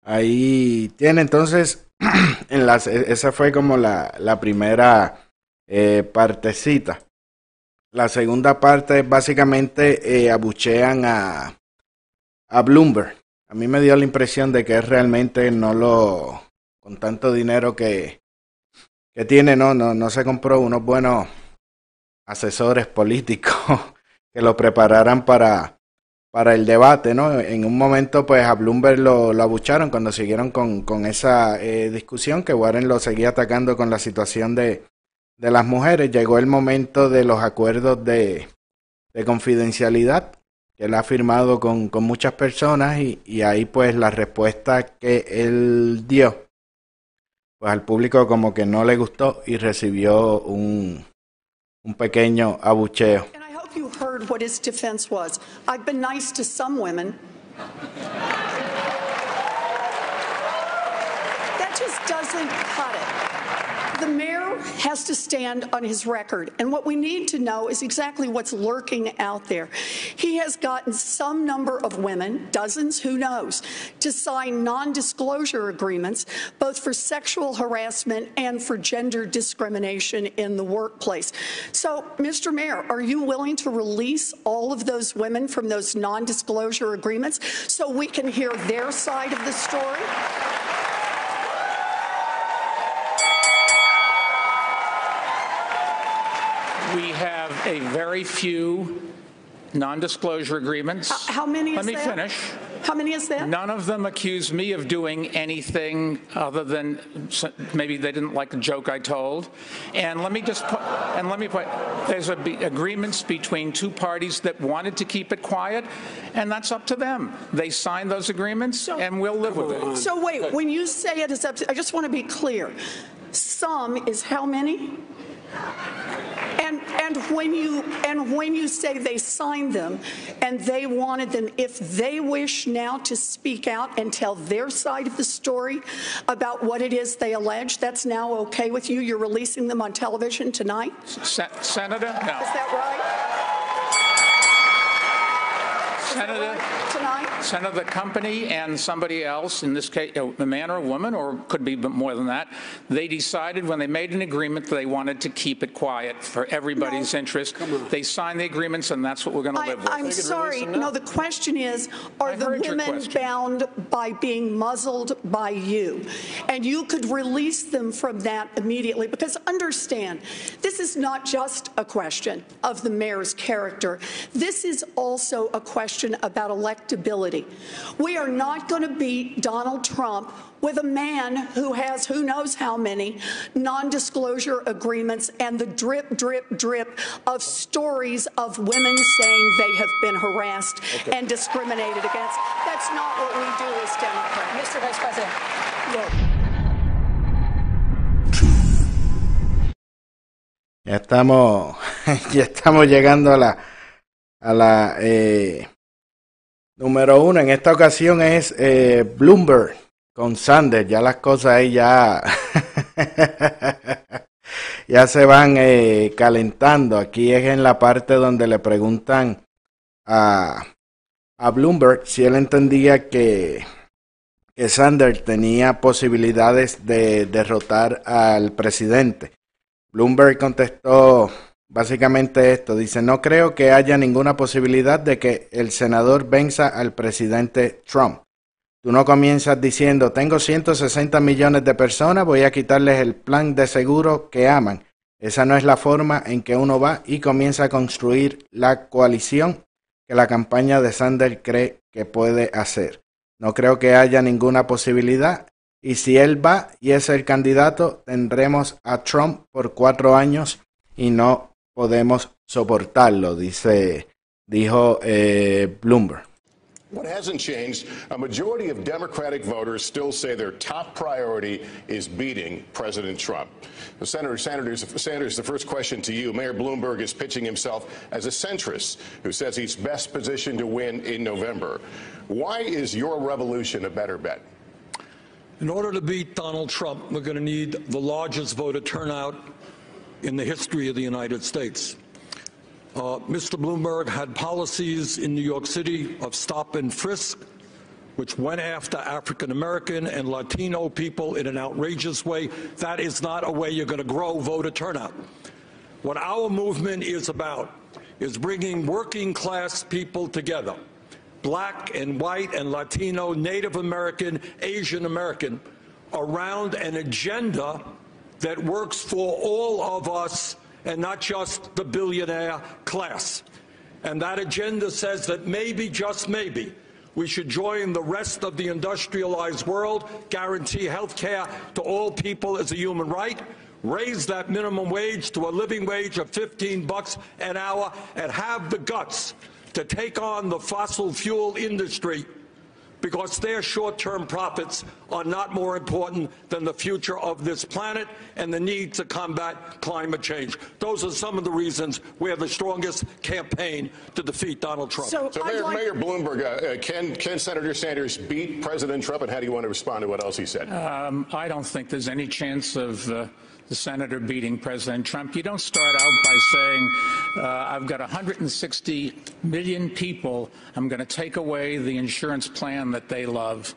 A: Ahí tiene entonces, (clears throat) en las, esa fue como la, primera eh, partecita. La segunda parte es básicamente eh, abuchean a, a Bloomberg. A mí me dio la impresión de que realmente no lo, con tanto dinero que, que tiene, no, no, no se compró unos buenos asesores políticos (laughs) que lo prepararan para, para el debate, ¿no? En un momento, pues a Bloomberg lo, abucharon cuando siguieron con, con esa eh, discusión, que Warren lo seguía atacando con la situación de, de las mujeres. Llegó el momento de los acuerdos de, de confidencialidad que él ha firmado con, con muchas personas y, y ahí pues la respuesta que él dio, pues al público como que no le gustó y recibió un, un pequeño abucheo.
F: Hope you heard what his defense was. I've been nice to some women. That just doesn't cut it. The mayor has to stand on his record. And what we need to know is exactly what's lurking out there. He has gotten some number of women, dozens, who knows, to sign non disclosure agreements, both for sexual harassment and for gender discrimination in the workplace. So, Mr. Mayor, are you willing to release all of those women from those non disclosure agreements so we can hear their side of the story?
G: A very few non-disclosure agreements.
F: How many
G: Let
F: is
G: me
F: that?
G: finish.
F: How many is that?
G: None of them accuse me of doing anything other than maybe they didn't like a joke I told. And let me just put, and let me put, there's a be, agreements between two parties that wanted to keep it quiet, and that's up to them. They signed those agreements, and we'll live with it.
F: So wait, when you say it is up to, I just want to be clear. Some is how many? And, and when you, and when you say they signed them and they wanted them, if they wish now to speak out and tell their side of the story about what it is they allege, that's now okay with you? You're releasing them on television tonight?
G: Se- Senator, no.
F: Is that right?
G: Senator,
F: Tonight?
G: Senator, the company and somebody else, in this case, oh, a man or a woman, or could be more than that, they decided when they made an agreement that they wanted to keep it quiet for everybody's
F: No.
G: interest. They signed the agreements, and that's what we're going to live with.
F: I'm sorry. No, the question is, are
G: I
F: the women bound by being muzzled by you? And you could release them from that immediately, because understand, this is not just a question of the mayor's character. This is also a question about electability. We are not going to beat Donald Trump with a man who has who knows how many non-disclosure agreements and the drip, drip, drip of stories of women saying they have been harassed and discriminated against. That's not what we do as Democrats.
E: Mr. Vice President.
A: Ya estamos, (laughs) ya estamos llegando a la, a la eh, número uno. En esta ocasión es eh, Bloomberg con Sanders. Ya las cosas ahí ya, (laughs) ya se van eh, calentando. Aquí es en la parte donde le preguntan a, a Bloomberg si él entendía que, que Sanders tenía posibilidades de derrotar al presidente. Bloomberg contestó básicamente esto. Dice, no creo que haya ninguna posibilidad de que el senador venza al presidente Trump. Tú no comienzas diciendo, tengo 160 millones de personas, voy a quitarles el plan de seguro que aman. Esa no es la forma en que uno va y comienza a construir la coalición que la campaña de Sanders cree que puede hacer. No creo que haya ninguna posibilidad. Y si él va y es el candidato, tendremos a Trump por cuatro años y no podemos soportarlo, dice, dijo eh, Bloomberg.
H: What hasn't changed, a majority of Democratic voters still say their top priority is beating President Trump. So Senator Sanders, Sanders, the first question to you. Mayor Bloomberg is pitching himself as a centrist who says he's best positioned to win in November. Why is your revolution a better bet?
C: In order to beat Donald Trump, we're going to need the largest voter turnout in the history of the United States. Uh, Mr. Bloomberg had policies in New York City of stop and frisk, which went after African American and Latino people in an outrageous way. That is not a way you're going to grow voter turnout. What our movement is about is bringing working class people together black and white and Latino, Native American, Asian American around an agenda that works for all of us and not just the billionaire class. And that agenda says that maybe, just maybe, we should join the rest of the industrialized world, guarantee health care to all people as a human right, raise that minimum wage to a living wage of 15 bucks an hour, and have the guts to take on the fossil fuel industry because their short-term profits are not more important than the future of this planet and the need to combat climate change. Those are some of the reasons we have the strongest campaign to defeat Donald Trump.
F: So,
H: So Mayor,
F: like-
H: Mayor Bloomberg, uh, uh, can, can Senator Sanders beat President Trump? And how do you want to respond to what else he said?
G: Um, I don't think there's any chance of uh, the senator beating President Trump. You don't start out by saying, uh, I've got 160 million people, I'm going to take away the insurance plan that they love.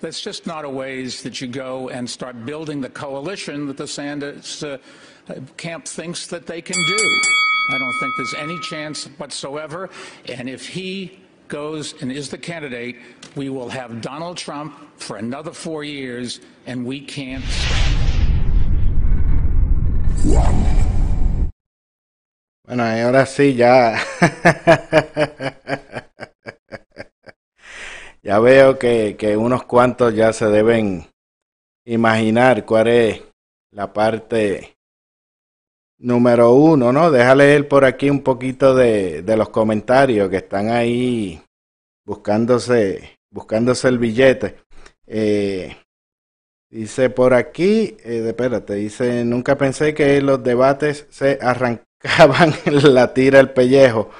G: That's just not a ways that you go and start building the coalition that the Sanders uh, camp thinks that they can do. I don't think there's any chance whatsoever. And if he goes and is the candidate, we will have Donald Trump for another four years, and we can't.
A: Bueno, ahora sí, ya. (laughs) ya veo que, que unos cuantos ya se deben imaginar cuál es la parte número uno, ¿no? Deja leer por aquí un poquito de, de los comentarios que están ahí buscándose, buscándose el billete. Eh, dice por aquí, eh, espérate, dice, nunca pensé que los debates se arrancaban (laughs) la tira el pellejo.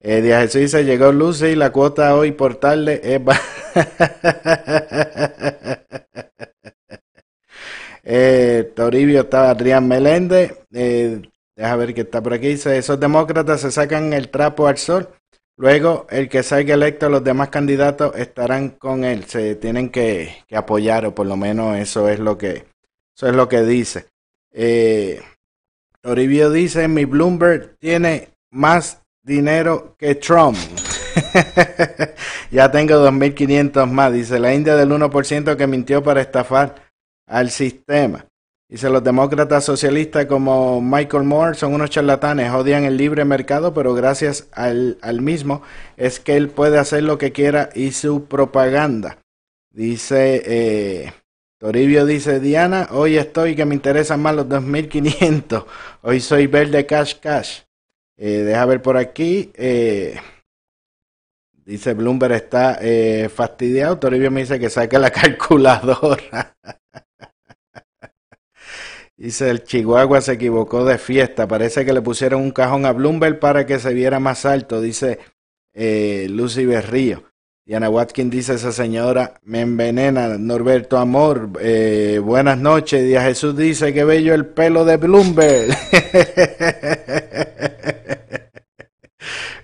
A: Eh, Díaz Jesús dice, llegó Lucy, la cuota hoy por tarde es... (laughs) Eh, Toribio está Adrián Meléndez. Eh, deja ver qué está por aquí. Dice, esos demócratas se sacan el trapo al sol. Luego, el que salga electo, los demás candidatos estarán con él. Se tienen que, que apoyar, o por lo menos eso es lo que, eso es lo que dice. Eh, Toribio dice, mi Bloomberg tiene más dinero que Trump. (laughs) ya tengo 2.500 más. Dice la India del 1% que mintió para estafar al sistema. Dice los demócratas socialistas como Michael Moore son unos charlatanes, odian el libre mercado, pero gracias al, al mismo es que él puede hacer lo que quiera y su propaganda. Dice eh, Toribio dice, Diana, hoy estoy que me interesan más los 2.500. Hoy soy verde cash cash. Eh, deja ver por aquí. Eh, dice Bloomberg está eh, fastidiado. Toribio me dice que saque la (laughs) calculadora. Dice el Chihuahua se equivocó de fiesta. Parece que le pusieron un cajón a Bloomberg para que se viera más alto, dice Lucy Berrío. Diana Watkins dice esa señora me envenena. Norberto Amor, eh, buenas noches. Díaz Jesús dice que bello el pelo de Bloomberg. (laughs)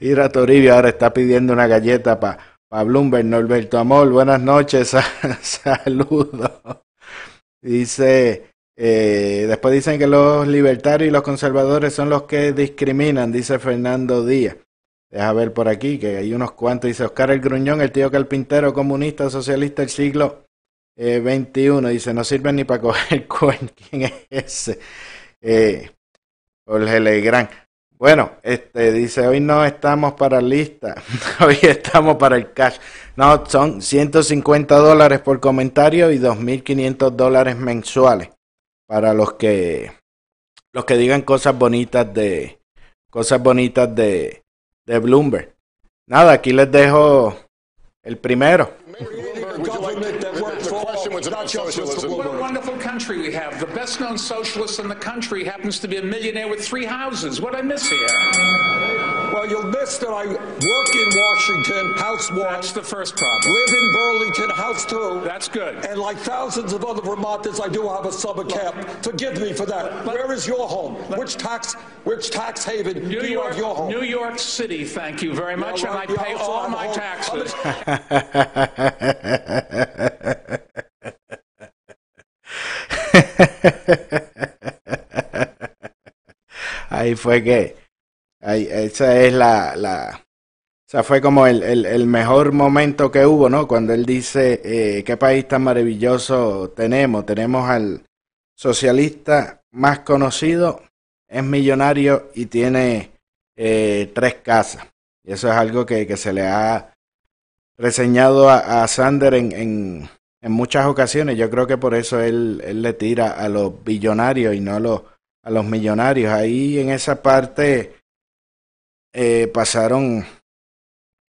A: Ira Toribio ahora está pidiendo una galleta para pa Bloomberg. Norberto Amor, buenas noches. (laughs) Saludos. Dice eh, después dicen que los libertarios y los conservadores son los que discriminan, dice Fernando Díaz. Deja ver por aquí que hay unos cuantos. Dice Oscar el Gruñón, el tío Carpintero, comunista, socialista del siglo eh, 21. Dice, no sirve ni para coger cuento. (laughs) ¿Quién es ese? Eh, Jorge Legrand. Bueno, este dice, hoy no estamos para lista, (laughs) hoy estamos para el cash. No, son 150 dólares por comentario y 2.500 dólares mensuales para los que los que digan cosas bonitas de cosas bonitas de de Bloomberg. Nada, aquí les dejo el primero.
G: What a wonderful country we have. The best known socialist in the country happens to be a millionaire with three houses. What I miss here?
C: Well, you'll miss that I work in Washington, House One.
G: That's the first problem.
C: Live in Burlington, House Two.
G: That's good.
C: And like thousands of other Vermonters, I do have a summer camp. Forgive me for that. Where is your home? Which tax which tax haven
G: New
C: do you
G: York,
C: have your home?
G: New York City, thank you very much,
C: Yeah,
G: and I pay all my
C: home.
G: taxes. (laughs) (laughs)
A: Ahí fue que, ahí, esa es la, la, o fue como el, el, el mejor momento que hubo, ¿no? Cuando él dice, eh, qué país tan maravilloso tenemos, tenemos al socialista más conocido, es millonario y tiene eh, tres casas. Y eso es algo que, que se le ha reseñado a, a Sander en, en, en muchas ocasiones. Yo creo que por eso él, él le tira a los billonarios y no a los, a los millonarios. Ahí en esa parte eh, pasaron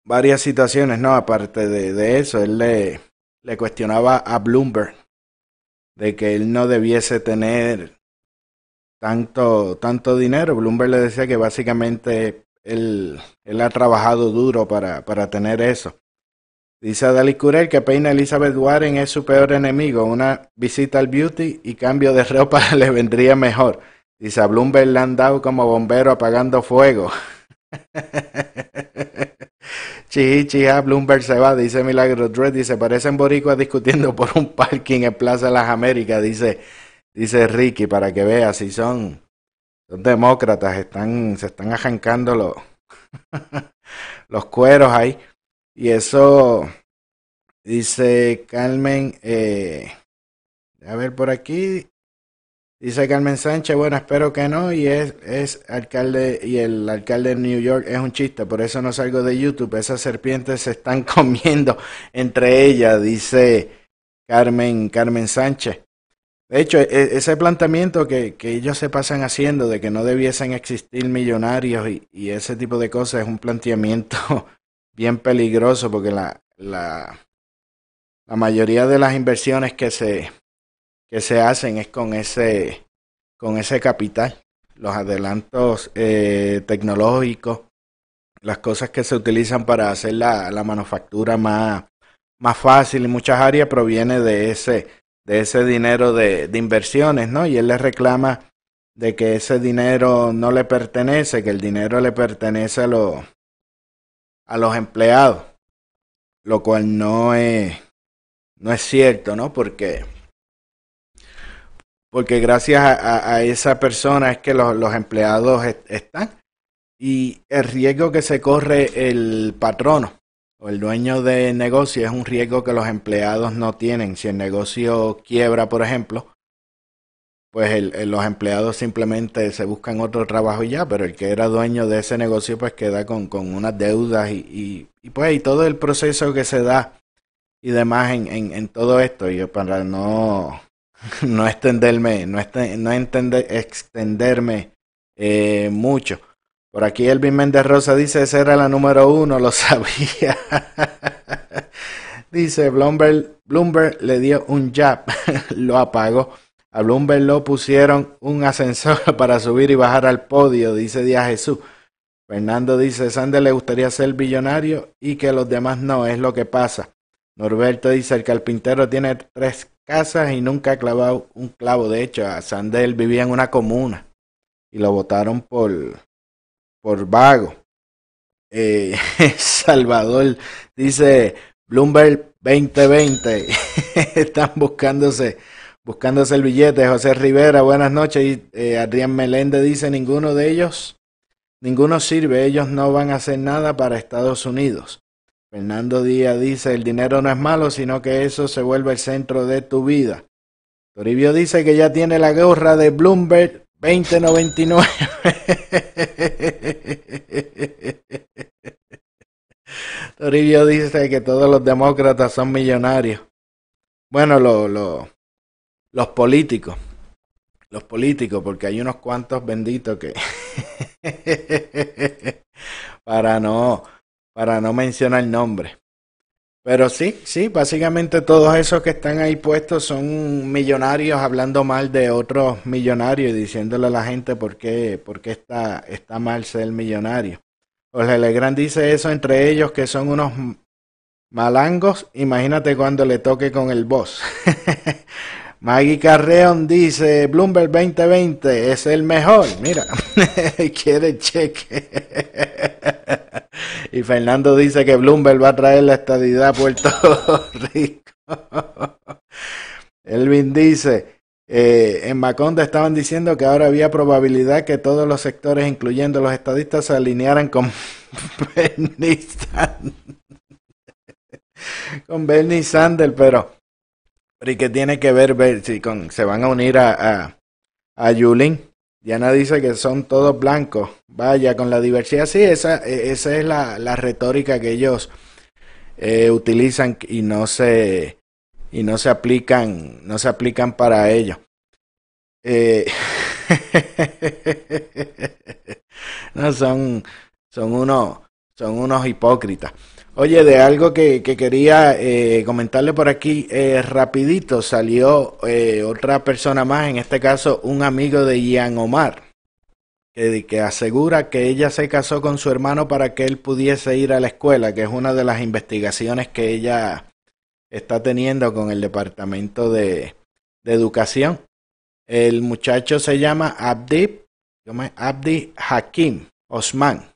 A: varias situaciones, ¿no? Aparte de, de eso, él le, cuestionaba a Bloomberg de que él no debiese tener tanto, tanto dinero. Bloomberg le decía que básicamente él, él ha trabajado duro para, para tener eso. Dice Adali Curel que Peina Elizabeth Warren es su peor enemigo. Una visita al beauty y cambio de (laughs) ropa le vendría mejor. Dice a Bloomberg le han dado como bombero apagando fuego. Chihi, chija, Bloomberg se va, dice Milagro Dredd, dice, parecen boricuas discutiendo (laughs) por un parking en Plaza de las Américas, dice, dice Ricky, para que veas si son, son demócratas, están, se están arrancando los, (laughs) los cueros ahí. Y eso, dice Carmen, eh, a ver por aquí, Dice Carmen Sánchez, bueno, espero que no, y es, es alcalde, y el alcalde de New York es un chiste, por eso no salgo de YouTube, esas serpientes se están (laughs) comiendo entre ellas, dice Carmen, Carmen Sánchez. De hecho, e- ese planteamiento que, que ellos se pasan haciendo de que no debiesen existir millonarios y, y ese tipo de cosas es un planteamiento (laughs) bien peligroso porque la, la, la mayoría de las inversiones que se, que se hacen es con ese, con ese capital. Los adelantos eh, tecnológicos, las cosas que se utilizan para hacer la, la manufactura más, más fácil en muchas áreas proviene de ese, de ese dinero de, de inversiones, ¿no? Y él le reclama de que ese dinero no le pertenece, que el dinero le pertenece a los, a los empleados, lo cual no es, no es cierto, ¿no? Porque, porque gracias a, esa persona es que los, los empleados están y el riesgo que se corre el patrono o el dueño de negocio es un riesgo que los empleados no tienen. Si el negocio quiebra, por ejemplo, pues el, los empleados simplemente se buscan otro trabajo y ya, pero el que era dueño de ese negocio pues queda con, con unas deudas y, y, pues y todo el proceso que se da y demás en, en, en todo esto, y para no, (laughs) no extenderme, no, entender, extenderme eh, mucho. Por aquí Elvin Méndez Rosa dice, esa era la número uno, lo (laughs) sabía. dice, Bloomberg, Bloomberg le dio un jab, (laughs) lo apagó. A Bloomberg lo pusieron un ascensor para subir y bajar al podio, dice Díaz Jesús. Fernando dice, Sander le gustaría ser billonario y que los demás no, es lo que pasa. Norberto dice, el carpintero tiene tres casas y nunca ha clavado un clavo. De hecho, a Sander vivía en una comuna y lo votaron por, por vago. Eh, (laughs) Salvador dice Bloomberg 2020. (laughs) Están buscándose, buscándose el billete. José Rivera, buenas noches. Y eh, Adrián Meléndez dice ninguno de ellos, ninguno sirve. Ellos no van a hacer nada para Estados Unidos. Fernando Díaz dice el dinero no es malo, sino que eso se vuelve el centro de tu vida. Toribio dice que ya tiene la gorra de Bloomberg 2099. (laughs) Toribio dice que todos los demócratas son millonarios. Bueno, lo, lo, los políticos. Los políticos, porque hay unos cuantos benditos que. (laughs) para no. Para no mencionar el nombre. Pero sí, sí, básicamente todos esos que están ahí puestos son millonarios hablando mal de otros millonarios y diciéndole a la gente por qué, por qué está, está mal ser millonario. Jorge Legrand dice eso entre ellos que son unos malangos. Imagínate cuando le toque con el boss. (laughs) Maggie Carreon dice, Bloomberg 2020 es el mejor. Mira, (laughs) quiere cheque. Y Fernando dice que Bloomberg va a traer la estadidad a Puerto (laughs) Rico. Elvin dice, eh, en Maconda estaban diciendo que ahora había probabilidad que todos los sectores, incluyendo los estadistas, se alinearan con (laughs) Bernie Sanders. con Bernie Sanders, pero ¿Y qué tiene que ver, ver si con, se van a unir a, a, a Yulín? Diana dice que son todos blancos. Vaya, con la diversidad. Sí, esa, e, esa es la, la retórica que ellos eh, utilizan y no se y no se aplican, no se aplican para ello. Eh, (laughs) no son, son unos, son unos hipócritas. Oye, de algo que, quería eh, comentarle por aquí eh, rapidito, salió eh, otra persona más, en este caso un amigo de Ian Omar, que, que asegura que ella se casó con su hermano para que él pudiese ir a la escuela, que es una de las investigaciones que ella está teniendo con el Departamento de, de Educación. El muchacho se llama Abdi, Abdi Hakim Osman.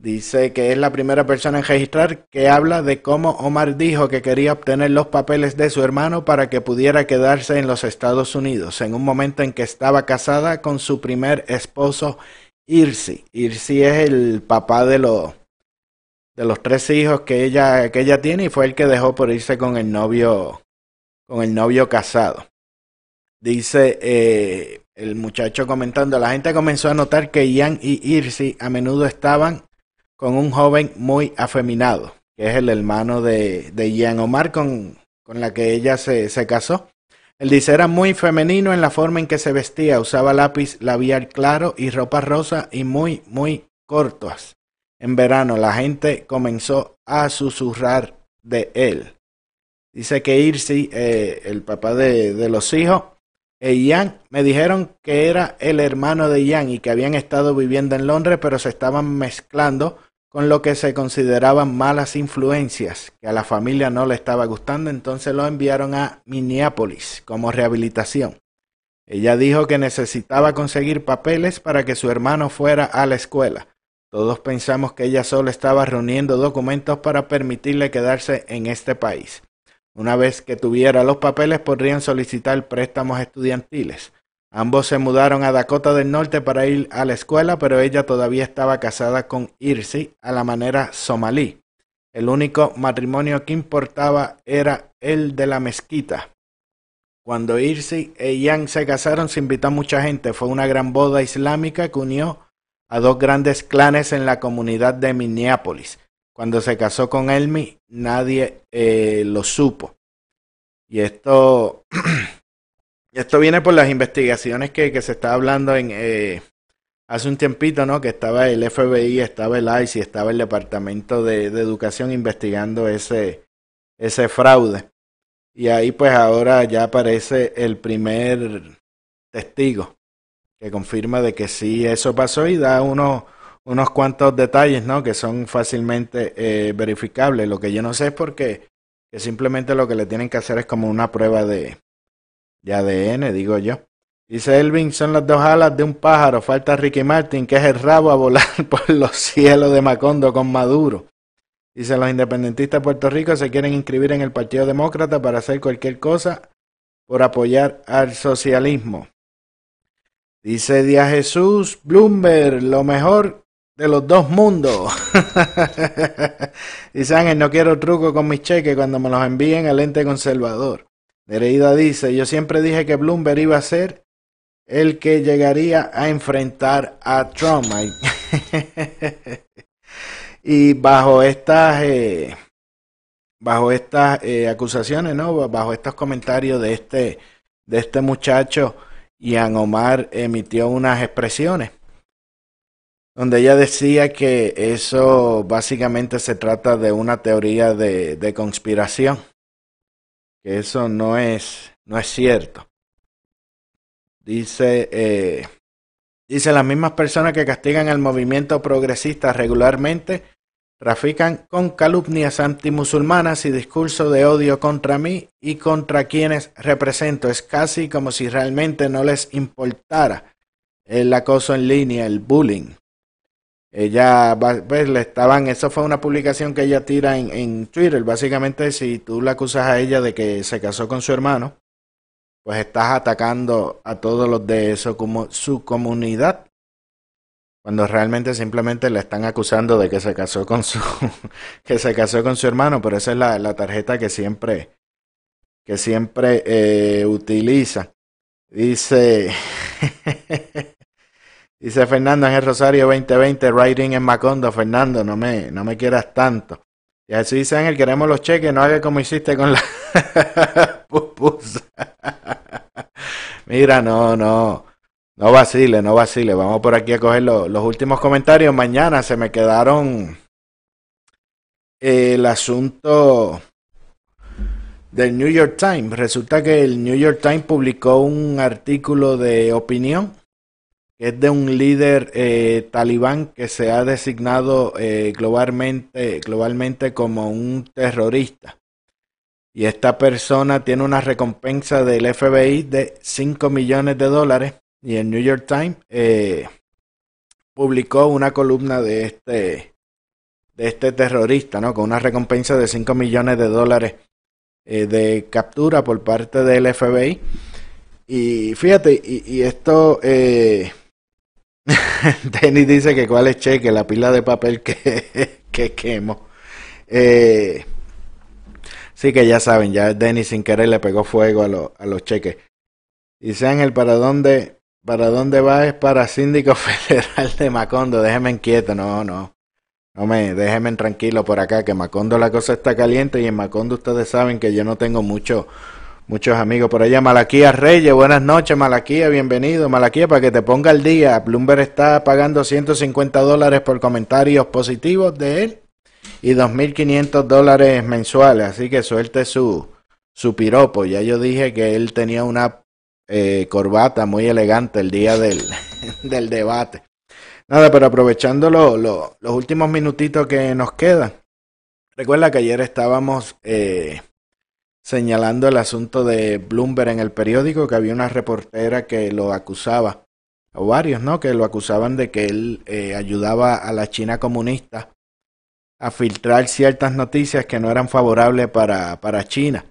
A: Dice que es la primera persona en registrar que habla de cómo Omar dijo que quería obtener los papeles de su hermano para que pudiera quedarse en los Estados Unidos, en un momento en que estaba casada con su primer esposo, Irsi. Irsi es el papá de los, de los tres hijos que ella, que ella tiene y fue el que dejó por irse con el novio, con el novio casado. Dice eh, el muchacho comentando, la gente comenzó a notar que Ian y Irsi a menudo estaban con un joven muy afeminado, que es el hermano de, de Ian Omar con, con la que ella se, se casó. Él dice era muy femenino en la forma en que se vestía, usaba lápiz labial claro y ropa rosa y muy, muy cortas. En verano la gente comenzó a susurrar de él. Dice que Irsi, eh, el papá de, de los hijos, e Ian me dijeron que era el hermano de Ian y que habían estado viviendo en Londres, pero se estaban mezclando con lo que se consideraban malas influencias, que a la familia no le estaba gustando, entonces lo enviaron a Minneapolis como rehabilitación. Ella dijo que necesitaba conseguir papeles para que su hermano fuera a la escuela. Todos pensamos que ella solo estaba reuniendo documentos para permitirle quedarse en este país. Una vez que tuviera los papeles podrían solicitar préstamos estudiantiles. Ambos se mudaron a Dakota del Norte para ir a la escuela, pero ella todavía estaba casada con Irsi a la manera somalí. El único matrimonio que importaba era el de la mezquita. Cuando Irsi e Ian se casaron se invitó mucha gente. Fue una gran boda islámica que unió a dos grandes clanes en la comunidad de Minneapolis. Cuando se casó con Elmi, nadie eh, lo supo. Y esto (clears throat) Esto viene por las investigaciones que, que se está hablando en eh, hace un tiempito, ¿no? Que estaba el FBI, estaba el ICE y estaba el Departamento de, de, Educación investigando ese, ese fraude. Y ahí pues ahora ya aparece el primer testigo que confirma de que sí eso pasó y da unos, unos cuantos detalles, ¿no? Que son fácilmente eh, verificables. Lo que yo no sé es porque que simplemente lo que le tienen que hacer es como una prueba de, de ADN, digo yo. Dice Elvin, son las dos alas de un pájaro. Falta Ricky Martin, que es el rabo a volar (laughs) por los cielos de Macondo con Maduro. Dice, los independentistas de Puerto Rico se quieren inscribir en el Partido Demócrata para hacer cualquier cosa por apoyar al socialismo. Dice Díaz Jesús, Bloomberg, lo mejor de los dos mundos. (laughs) Dice Ángel, no quiero truco con mis cheques cuando me los envíen al ente conservador. Nereida dice, yo siempre dije que Bloomberg iba a ser el que llegaría a enfrentar a Trump. (laughs) y bajo estas, eh, bajo estas eh, acusaciones, ¿no? Bajo estos comentarios de este, de este muchacho, Ian Omar emitió unas expresiones donde ella decía que eso básicamente se trata de una teoría de, de conspiración que eso no es, no es cierto. Dice, eh, dice las mismas personas que castigan al movimiento progresista regularmente trafican con calumnias antimusulmanas y discurso de odio contra mí y contra quienes represento. Es casi como si realmente no les importara el acoso en línea, el bullying. Ella, pues le estaban, eso fue una publicación que ella tira en, en Twitter. Básicamente, si tú la acusas a ella de que se casó con su hermano, pues estás atacando a todos los de eso como su comunidad. Cuando realmente simplemente le están acusando de que se casó con su, (laughs) que se casó con su hermano, pero esa es la, la tarjeta que siempre, que siempre eh, utiliza. Dice, (laughs) Dice Fernando Ángel Rosario 2020, writing en Macondo. Fernando, no me, no me quieras tanto. Y así dice Ángel, queremos los cheques, no haga como hiciste con la. (laughs) Mira, no, no. No vacile, no vacile. Vamos por aquí a coger los últimos comentarios. Mañana se me quedaron el asunto del New York Times. Resulta que el New York Times publicó un artículo de opinión es de un líder eh, talibán que se ha designado eh, globalmente, globalmente como un terrorista. Y esta persona tiene una recompensa del FBI de 5 millones de dólares. Y el New York Times eh, publicó una columna de este, de este terrorista, ¿no? Con una recompensa de 5 millones de dólares de captura por parte del FBI. Y fíjate, y, y esto (laughs) Denny dice que cuál es cheque, la pila de papel que, (laughs) que quemo. Eh, sí que ya saben, ya Denny sin querer le pegó fuego a, a los cheques. Dice Ángel, ¿para dónde, ¿para dónde va? Es para síndico (laughs) federal de Macondo. Déjeme inquieto, no, no. No me, déjenme tranquilo por acá, que Macondo la cosa está caliente y en Macondo ustedes saben que yo no tengo mucho, Muchos amigos por allá. Malaquía Reyes, buenas noches, Malaquía, bienvenido. Malaquía, para que te ponga el día. Bloomberg está pagando 150 dólares por comentarios positivos de él y 2.500 dólares mensuales. Así que suelte su, su piropo. Ya yo dije que él tenía una eh, corbata muy elegante el día del, (laughs) del debate. Nada, pero aprovechando los últimos minutitos que nos quedan. Recuerda que ayer estábamos... Eh, señalando el asunto de Bloomberg en el periódico, que había una reportera que lo acusaba o varios, ¿no? Que lo acusaban de que él eh, ayudaba a la China comunista a filtrar ciertas noticias que no eran favorables para, para China.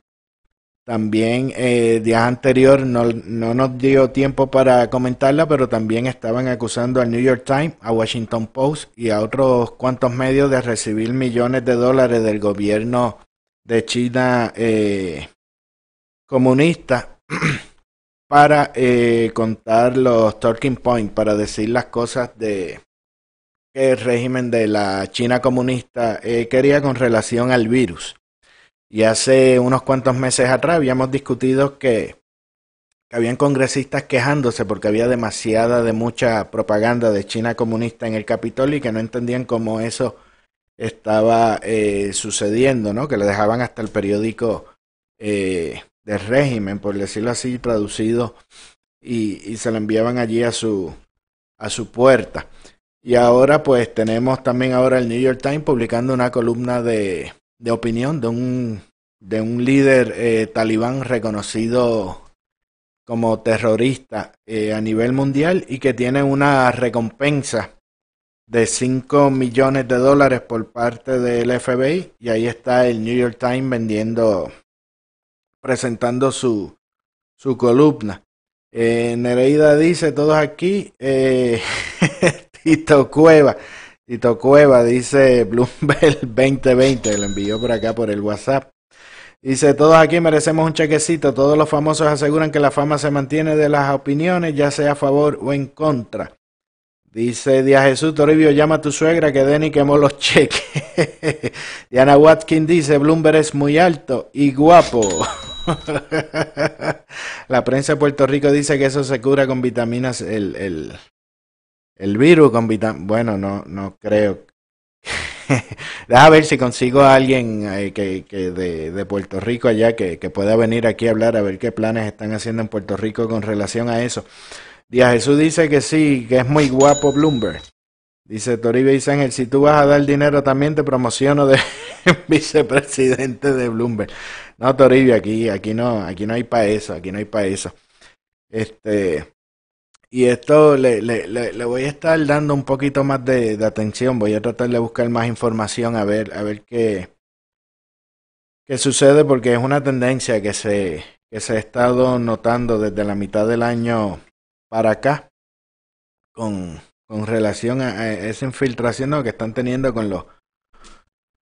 A: También eh, días anterior no, no, nos dio tiempo para comentarla, pero también estaban acusando al New York Times, a Washington Post y a otros cuantos medios de recibir millones de dólares del gobierno de China eh, comunista (clears throat) para eh, contar los talking points, para decir las cosas de que el régimen de la China comunista eh, quería con relación al virus. Y hace unos cuantos meses atrás habíamos discutido que, que habían congresistas quejándose porque había demasiada de mucha propaganda de China comunista en el Capitolio y que no entendían cómo eso estaba eh, sucediendo, ¿no? Que le dejaban hasta el periódico eh, del régimen, por decirlo así, traducido y, se lo enviaban allí a su a su puerta. Y ahora pues tenemos también ahora el New York Times publicando una columna de, de opinión de un, de un líder eh, talibán reconocido como terrorista eh, a nivel mundial y que tiene una recompensa de 5 millones de dólares por parte del FBI y ahí está el New York Times vendiendo, presentando su, su columna. Eh, Nereida dice, todos aquí, eh, (laughs) Tito Cueva, Tito Cueva dice Bloomberg 2020, lo envió por acá por el WhatsApp. Dice, todos aquí merecemos un chequecito, todos los famosos aseguran que la fama se mantiene de las opiniones, ya sea a favor o en contra. Dice Díaz Jesús Toribio, llama a tu suegra que Denny quemó los cheques. (laughs) Diana Watkins dice, Bloomberg es muy alto y guapo. (laughs) La prensa de Puerto Rico dice que eso se cura con vitaminas, el, el, el virus con vitaminas. Bueno, no, no creo. (laughs) Deja ver si consigo a alguien eh, que, que de, de, Puerto Rico allá que, que pueda venir aquí a hablar a ver qué planes están haciendo en Puerto Rico con relación a eso. Díaz Jesús dice que sí, que es muy guapo Bloomberg. Dice Toribio y si tú vas a dar dinero también te promociono de (laughs) vicepresidente de Bloomberg. No, Toribio, aquí, aquí no, aquí no hay para eso, aquí no hay para eso. Este, y esto le, le, le, le, voy a estar dando un poquito más de, de, atención, voy a tratar de buscar más información a ver, a ver qué, qué sucede, porque es una tendencia que se, que se ha estado notando desde la mitad del año para acá con, con relación a, esa infiltración que están teniendo con los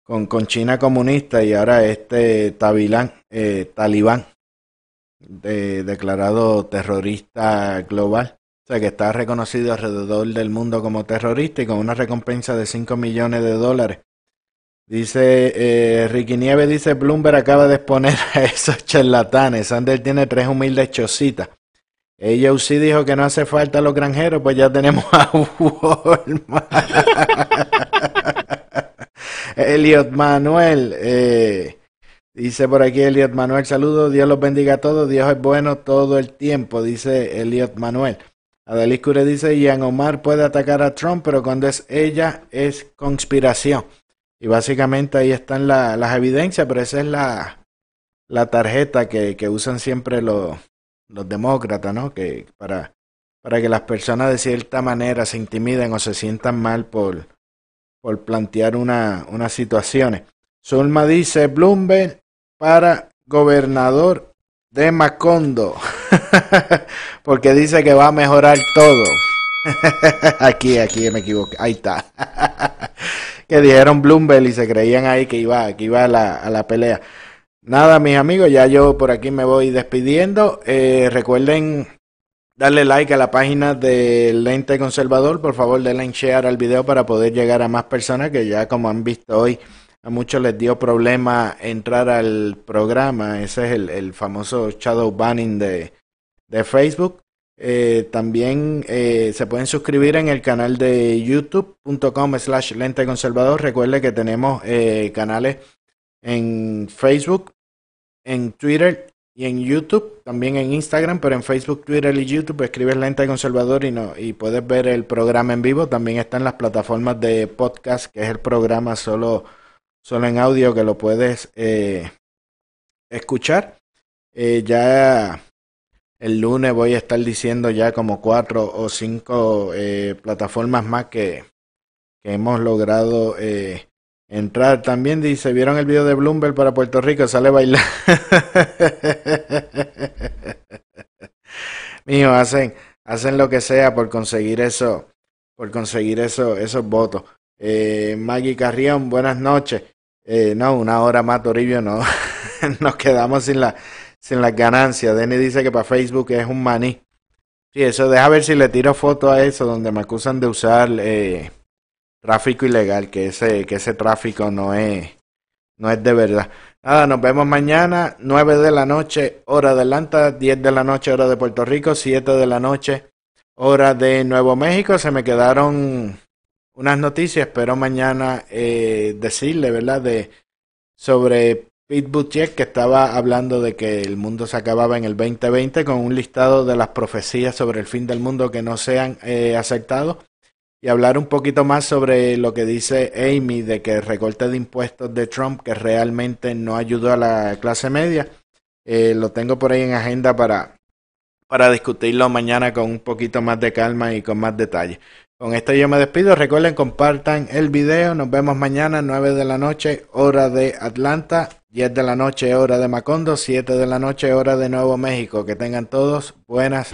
A: con, con China comunista y ahora este Tabilán, eh, talibán de, declarado terrorista global. O sea que está reconocido alrededor del mundo como terrorista y con una recompensa de 5 millones de dólares. Dice eh, Ricky Nieves, dice Bloomberg acaba de exponer (laughs) a esos charlatanes. Sander tiene tres humildes chocitas. Ella sí dijo que no hace falta los granjeros, pues ya tenemos a (laughs) Walmart. Eliot Manuel, eh, dice por aquí Eliot Manuel, saludos, Dios los bendiga a todos, Dios es bueno todo el tiempo, dice Eliot Manuel. Adelis Cure dice, Ian Omar puede atacar a Trump, pero cuando es ella es conspiración. Y básicamente ahí están la, las evidencias, pero esa es la, la tarjeta que, que usan siempre los, los demócratas, ¿no? Que para, para que las personas de cierta manera se intimiden o se sientan mal por, por plantear una, unas situaciones. Zulma dice Bloomberg para gobernador de Macondo, (laughs) porque dice que va a mejorar todo. (laughs) aquí, aquí me equivoqué, ahí está. (laughs) que dijeron Bloomberg y se creían ahí que iba, que iba a la, a la pelea. Nada, mis amigos, ya yo por aquí me voy despidiendo. Eh, recuerden darle like a la página del Lente Conservador. Por favor, denle share al video para poder llegar a más personas que ya como han visto hoy, a muchos les dio problema entrar al programa. Ese es el, el famoso shadow banning de, de Facebook. Eh, también eh, se pueden suscribir en el canal de youtube.com slash lente conservador. Recuerde que tenemos canales en Facebook, en Twitter y en YouTube, también en Instagram, pero en Facebook, Twitter y YouTube escribes Lenta y Conservador y, no, y puedes ver el programa en vivo. También está en las plataformas de podcast, que es el programa solo, solo en audio que lo puedes eh, escuchar. Eh, ya el lunes voy a estar diciendo ya como cuatro o cinco eh, plataformas más que, que hemos logrado entrar. También dice, ¿vieron el video de Bloomberg para Puerto Rico? Sale a bailar. (laughs) Mío, hacen, hacen lo que sea por conseguir eso, por conseguir eso, esos votos. Eh, Maggie Carrión, buenas noches. Eh, no, una hora más, Toribio, no. (laughs) Nos quedamos sin la, sin las ganancias. Denny dice que para Facebook es un maní. Sí, eso, deja ver si le tiro foto a eso, donde me acusan de usar eh, tráfico ilegal, que ese, que ese tráfico no es, no es de verdad. Nada, nos vemos mañana, 9 de la noche, hora de Atlanta, 10 de la noche, hora de Puerto Rico, 7 de la noche, hora de Nuevo México. Se me quedaron unas noticias, espero mañana eh, decirle, ¿verdad? De, sobre Pete Buttigieg, que estaba hablando de que el mundo se acababa en el 2020 con un listado de las profecías sobre el fin del mundo que no sean eh, aceptados y hablar un poquito más sobre lo que dice Amy de que el recorte de impuestos de Trump que realmente no ayudó a la clase media. Eh, lo tengo por ahí en agenda para, para discutirlo mañana con un poquito más de calma y con más detalle. Con esto yo me despido. Recuerden, compartan el video. Nos vemos mañana, 9 de la noche, hora de Atlanta, 10 de la noche, hora de Macondo, 7 de la noche, hora de Nuevo México. Que tengan todos buenas.